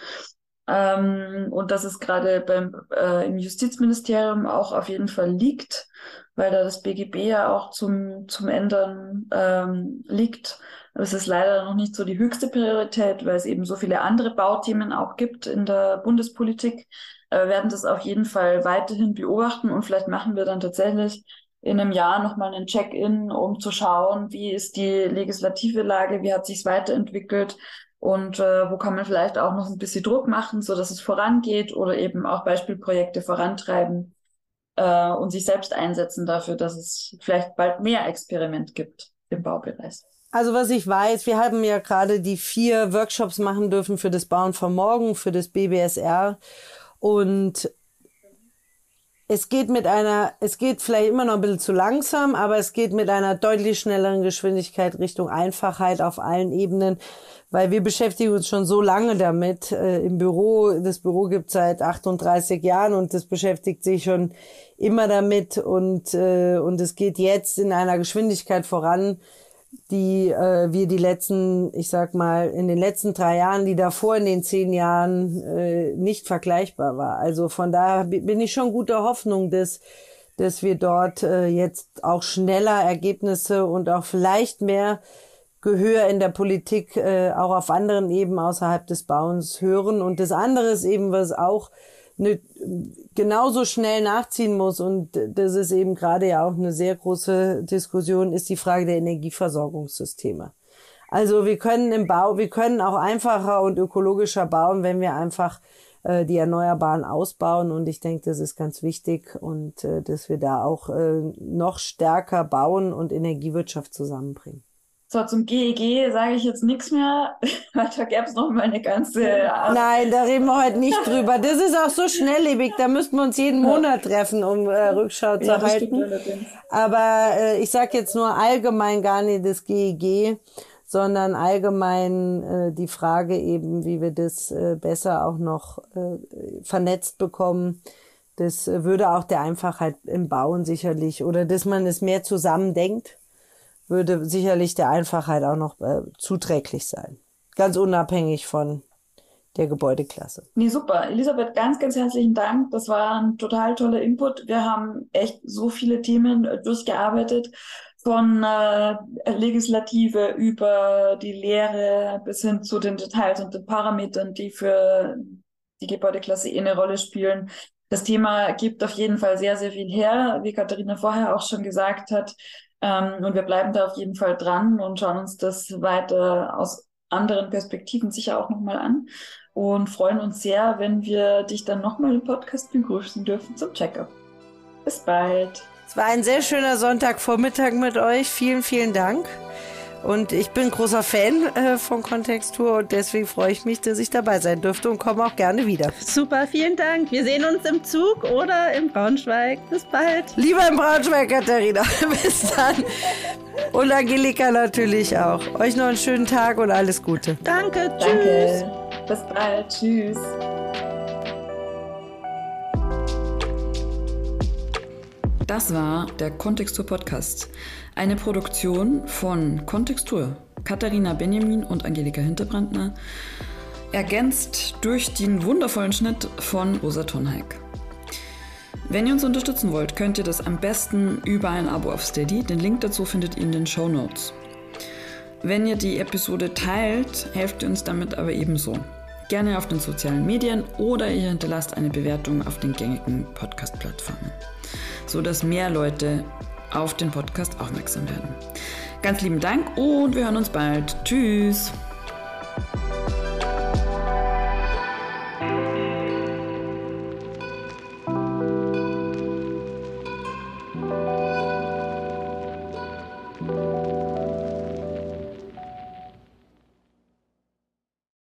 Ähm, und dass es gerade beim äh, im Justizministerium auch auf jeden Fall liegt, weil da das BGB ja auch zum, zum Ändern ähm, liegt. Es ist leider noch nicht so die höchste Priorität, weil es eben so viele andere Bauthemen auch gibt in der Bundespolitik. Wir werden das auf jeden Fall weiterhin beobachten und vielleicht machen wir dann tatsächlich in einem Jahr nochmal einen Check-in, um zu schauen, wie ist die legislative Lage, wie hat sich weiterentwickelt und äh, wo kann man vielleicht auch noch ein bisschen Druck machen, so dass es vorangeht oder eben auch Beispielprojekte vorantreiben äh, und sich selbst einsetzen dafür, dass es vielleicht bald mehr Experiment gibt im Baubereich. Also was ich weiß, wir haben ja gerade die vier Workshops machen dürfen für das Bauen von morgen, für das BBSR und es geht mit einer, es geht vielleicht immer noch ein bisschen zu langsam, aber es geht mit einer deutlich schnelleren Geschwindigkeit Richtung Einfachheit auf allen Ebenen, weil wir beschäftigen uns schon so lange damit äh, im Büro. Das Büro gibt seit 38 Jahren und das beschäftigt sich schon immer damit und äh, und es geht jetzt in einer Geschwindigkeit voran, die äh, wir die letzten, ich sag mal, in den letzten drei Jahren, die davor in den zehn Jahren äh, nicht vergleichbar war. Also von daher bin ich schon guter Hoffnung, dass, dass wir dort äh, jetzt auch schneller Ergebnisse und auch vielleicht mehr Gehör in der Politik äh, auch auf anderen Ebenen außerhalb des Bauens hören. Und das andere ist eben, was auch eine, genauso schnell nachziehen muss, und das ist eben gerade ja auch eine sehr große Diskussion, ist die Frage der Energieversorgungssysteme. Also wir können im Bau, wir können auch einfacher und ökologischer bauen, wenn wir einfach äh, die Erneuerbaren ausbauen. Und ich denke, das ist ganz wichtig und äh, dass wir da auch äh, noch stärker bauen und Energiewirtschaft zusammenbringen. So, zum GEG sage ich jetzt nichts mehr, <laughs> weil da gäbe es noch mal eine ganze... Nein, da reden wir heute nicht drüber. Das ist auch so schnelllebig, da müssten wir uns jeden Monat treffen, um äh, Rückschau zu ja, halten. Aber äh, ich sage jetzt nur allgemein gar nicht das GEG, sondern allgemein äh, die Frage eben, wie wir das äh, besser auch noch äh, vernetzt bekommen. Das würde auch der Einfachheit im Bauen sicherlich oder dass man es mehr zusammendenkt würde sicherlich der Einfachheit auch noch äh, zuträglich sein. Ganz unabhängig von der Gebäudeklasse. Nee, super. Elisabeth, ganz, ganz herzlichen Dank. Das war ein total toller Input. Wir haben echt so viele Themen durchgearbeitet. Von äh, Legislative über die Lehre bis hin zu den Details und den Parametern, die für die Gebäudeklasse eh eine Rolle spielen. Das Thema gibt auf jeden Fall sehr, sehr viel her, wie Katharina vorher auch schon gesagt hat. Ähm, und wir bleiben da auf jeden Fall dran und schauen uns das weiter aus anderen Perspektiven sicher auch nochmal an und freuen uns sehr, wenn wir dich dann nochmal im Podcast begrüßen dürfen zum Checkup. Bis bald. Es war ein sehr schöner Sonntagvormittag mit euch. Vielen, vielen Dank. Und ich bin großer Fan äh, von Kontextur und deswegen freue ich mich, dass ich dabei sein durfte und komme auch gerne wieder. Super, vielen Dank. Wir sehen uns im Zug oder im Braunschweig. Bis bald. Lieber im Braunschweig, Katharina. <laughs> Bis dann. Und Angelika natürlich auch. Euch noch einen schönen Tag und alles Gute. Danke. Tschüss. Danke. Bis bald. Tschüss. Das war der Kontextur Podcast. Eine Produktion von Kontextur, Katharina Benjamin und Angelika Hinterbrandner, ergänzt durch den wundervollen Schnitt von Rosa Tonheik. Wenn ihr uns unterstützen wollt, könnt ihr das am besten über ein Abo auf Steady. Den Link dazu findet ihr in den Show Notes. Wenn ihr die Episode teilt, helft ihr uns damit aber ebenso. Gerne auf den sozialen Medien oder ihr hinterlasst eine Bewertung auf den gängigen Podcast-Plattformen, sodass mehr Leute auf den Podcast aufmerksam werden. Ganz lieben Dank und wir hören uns bald. Tschüss.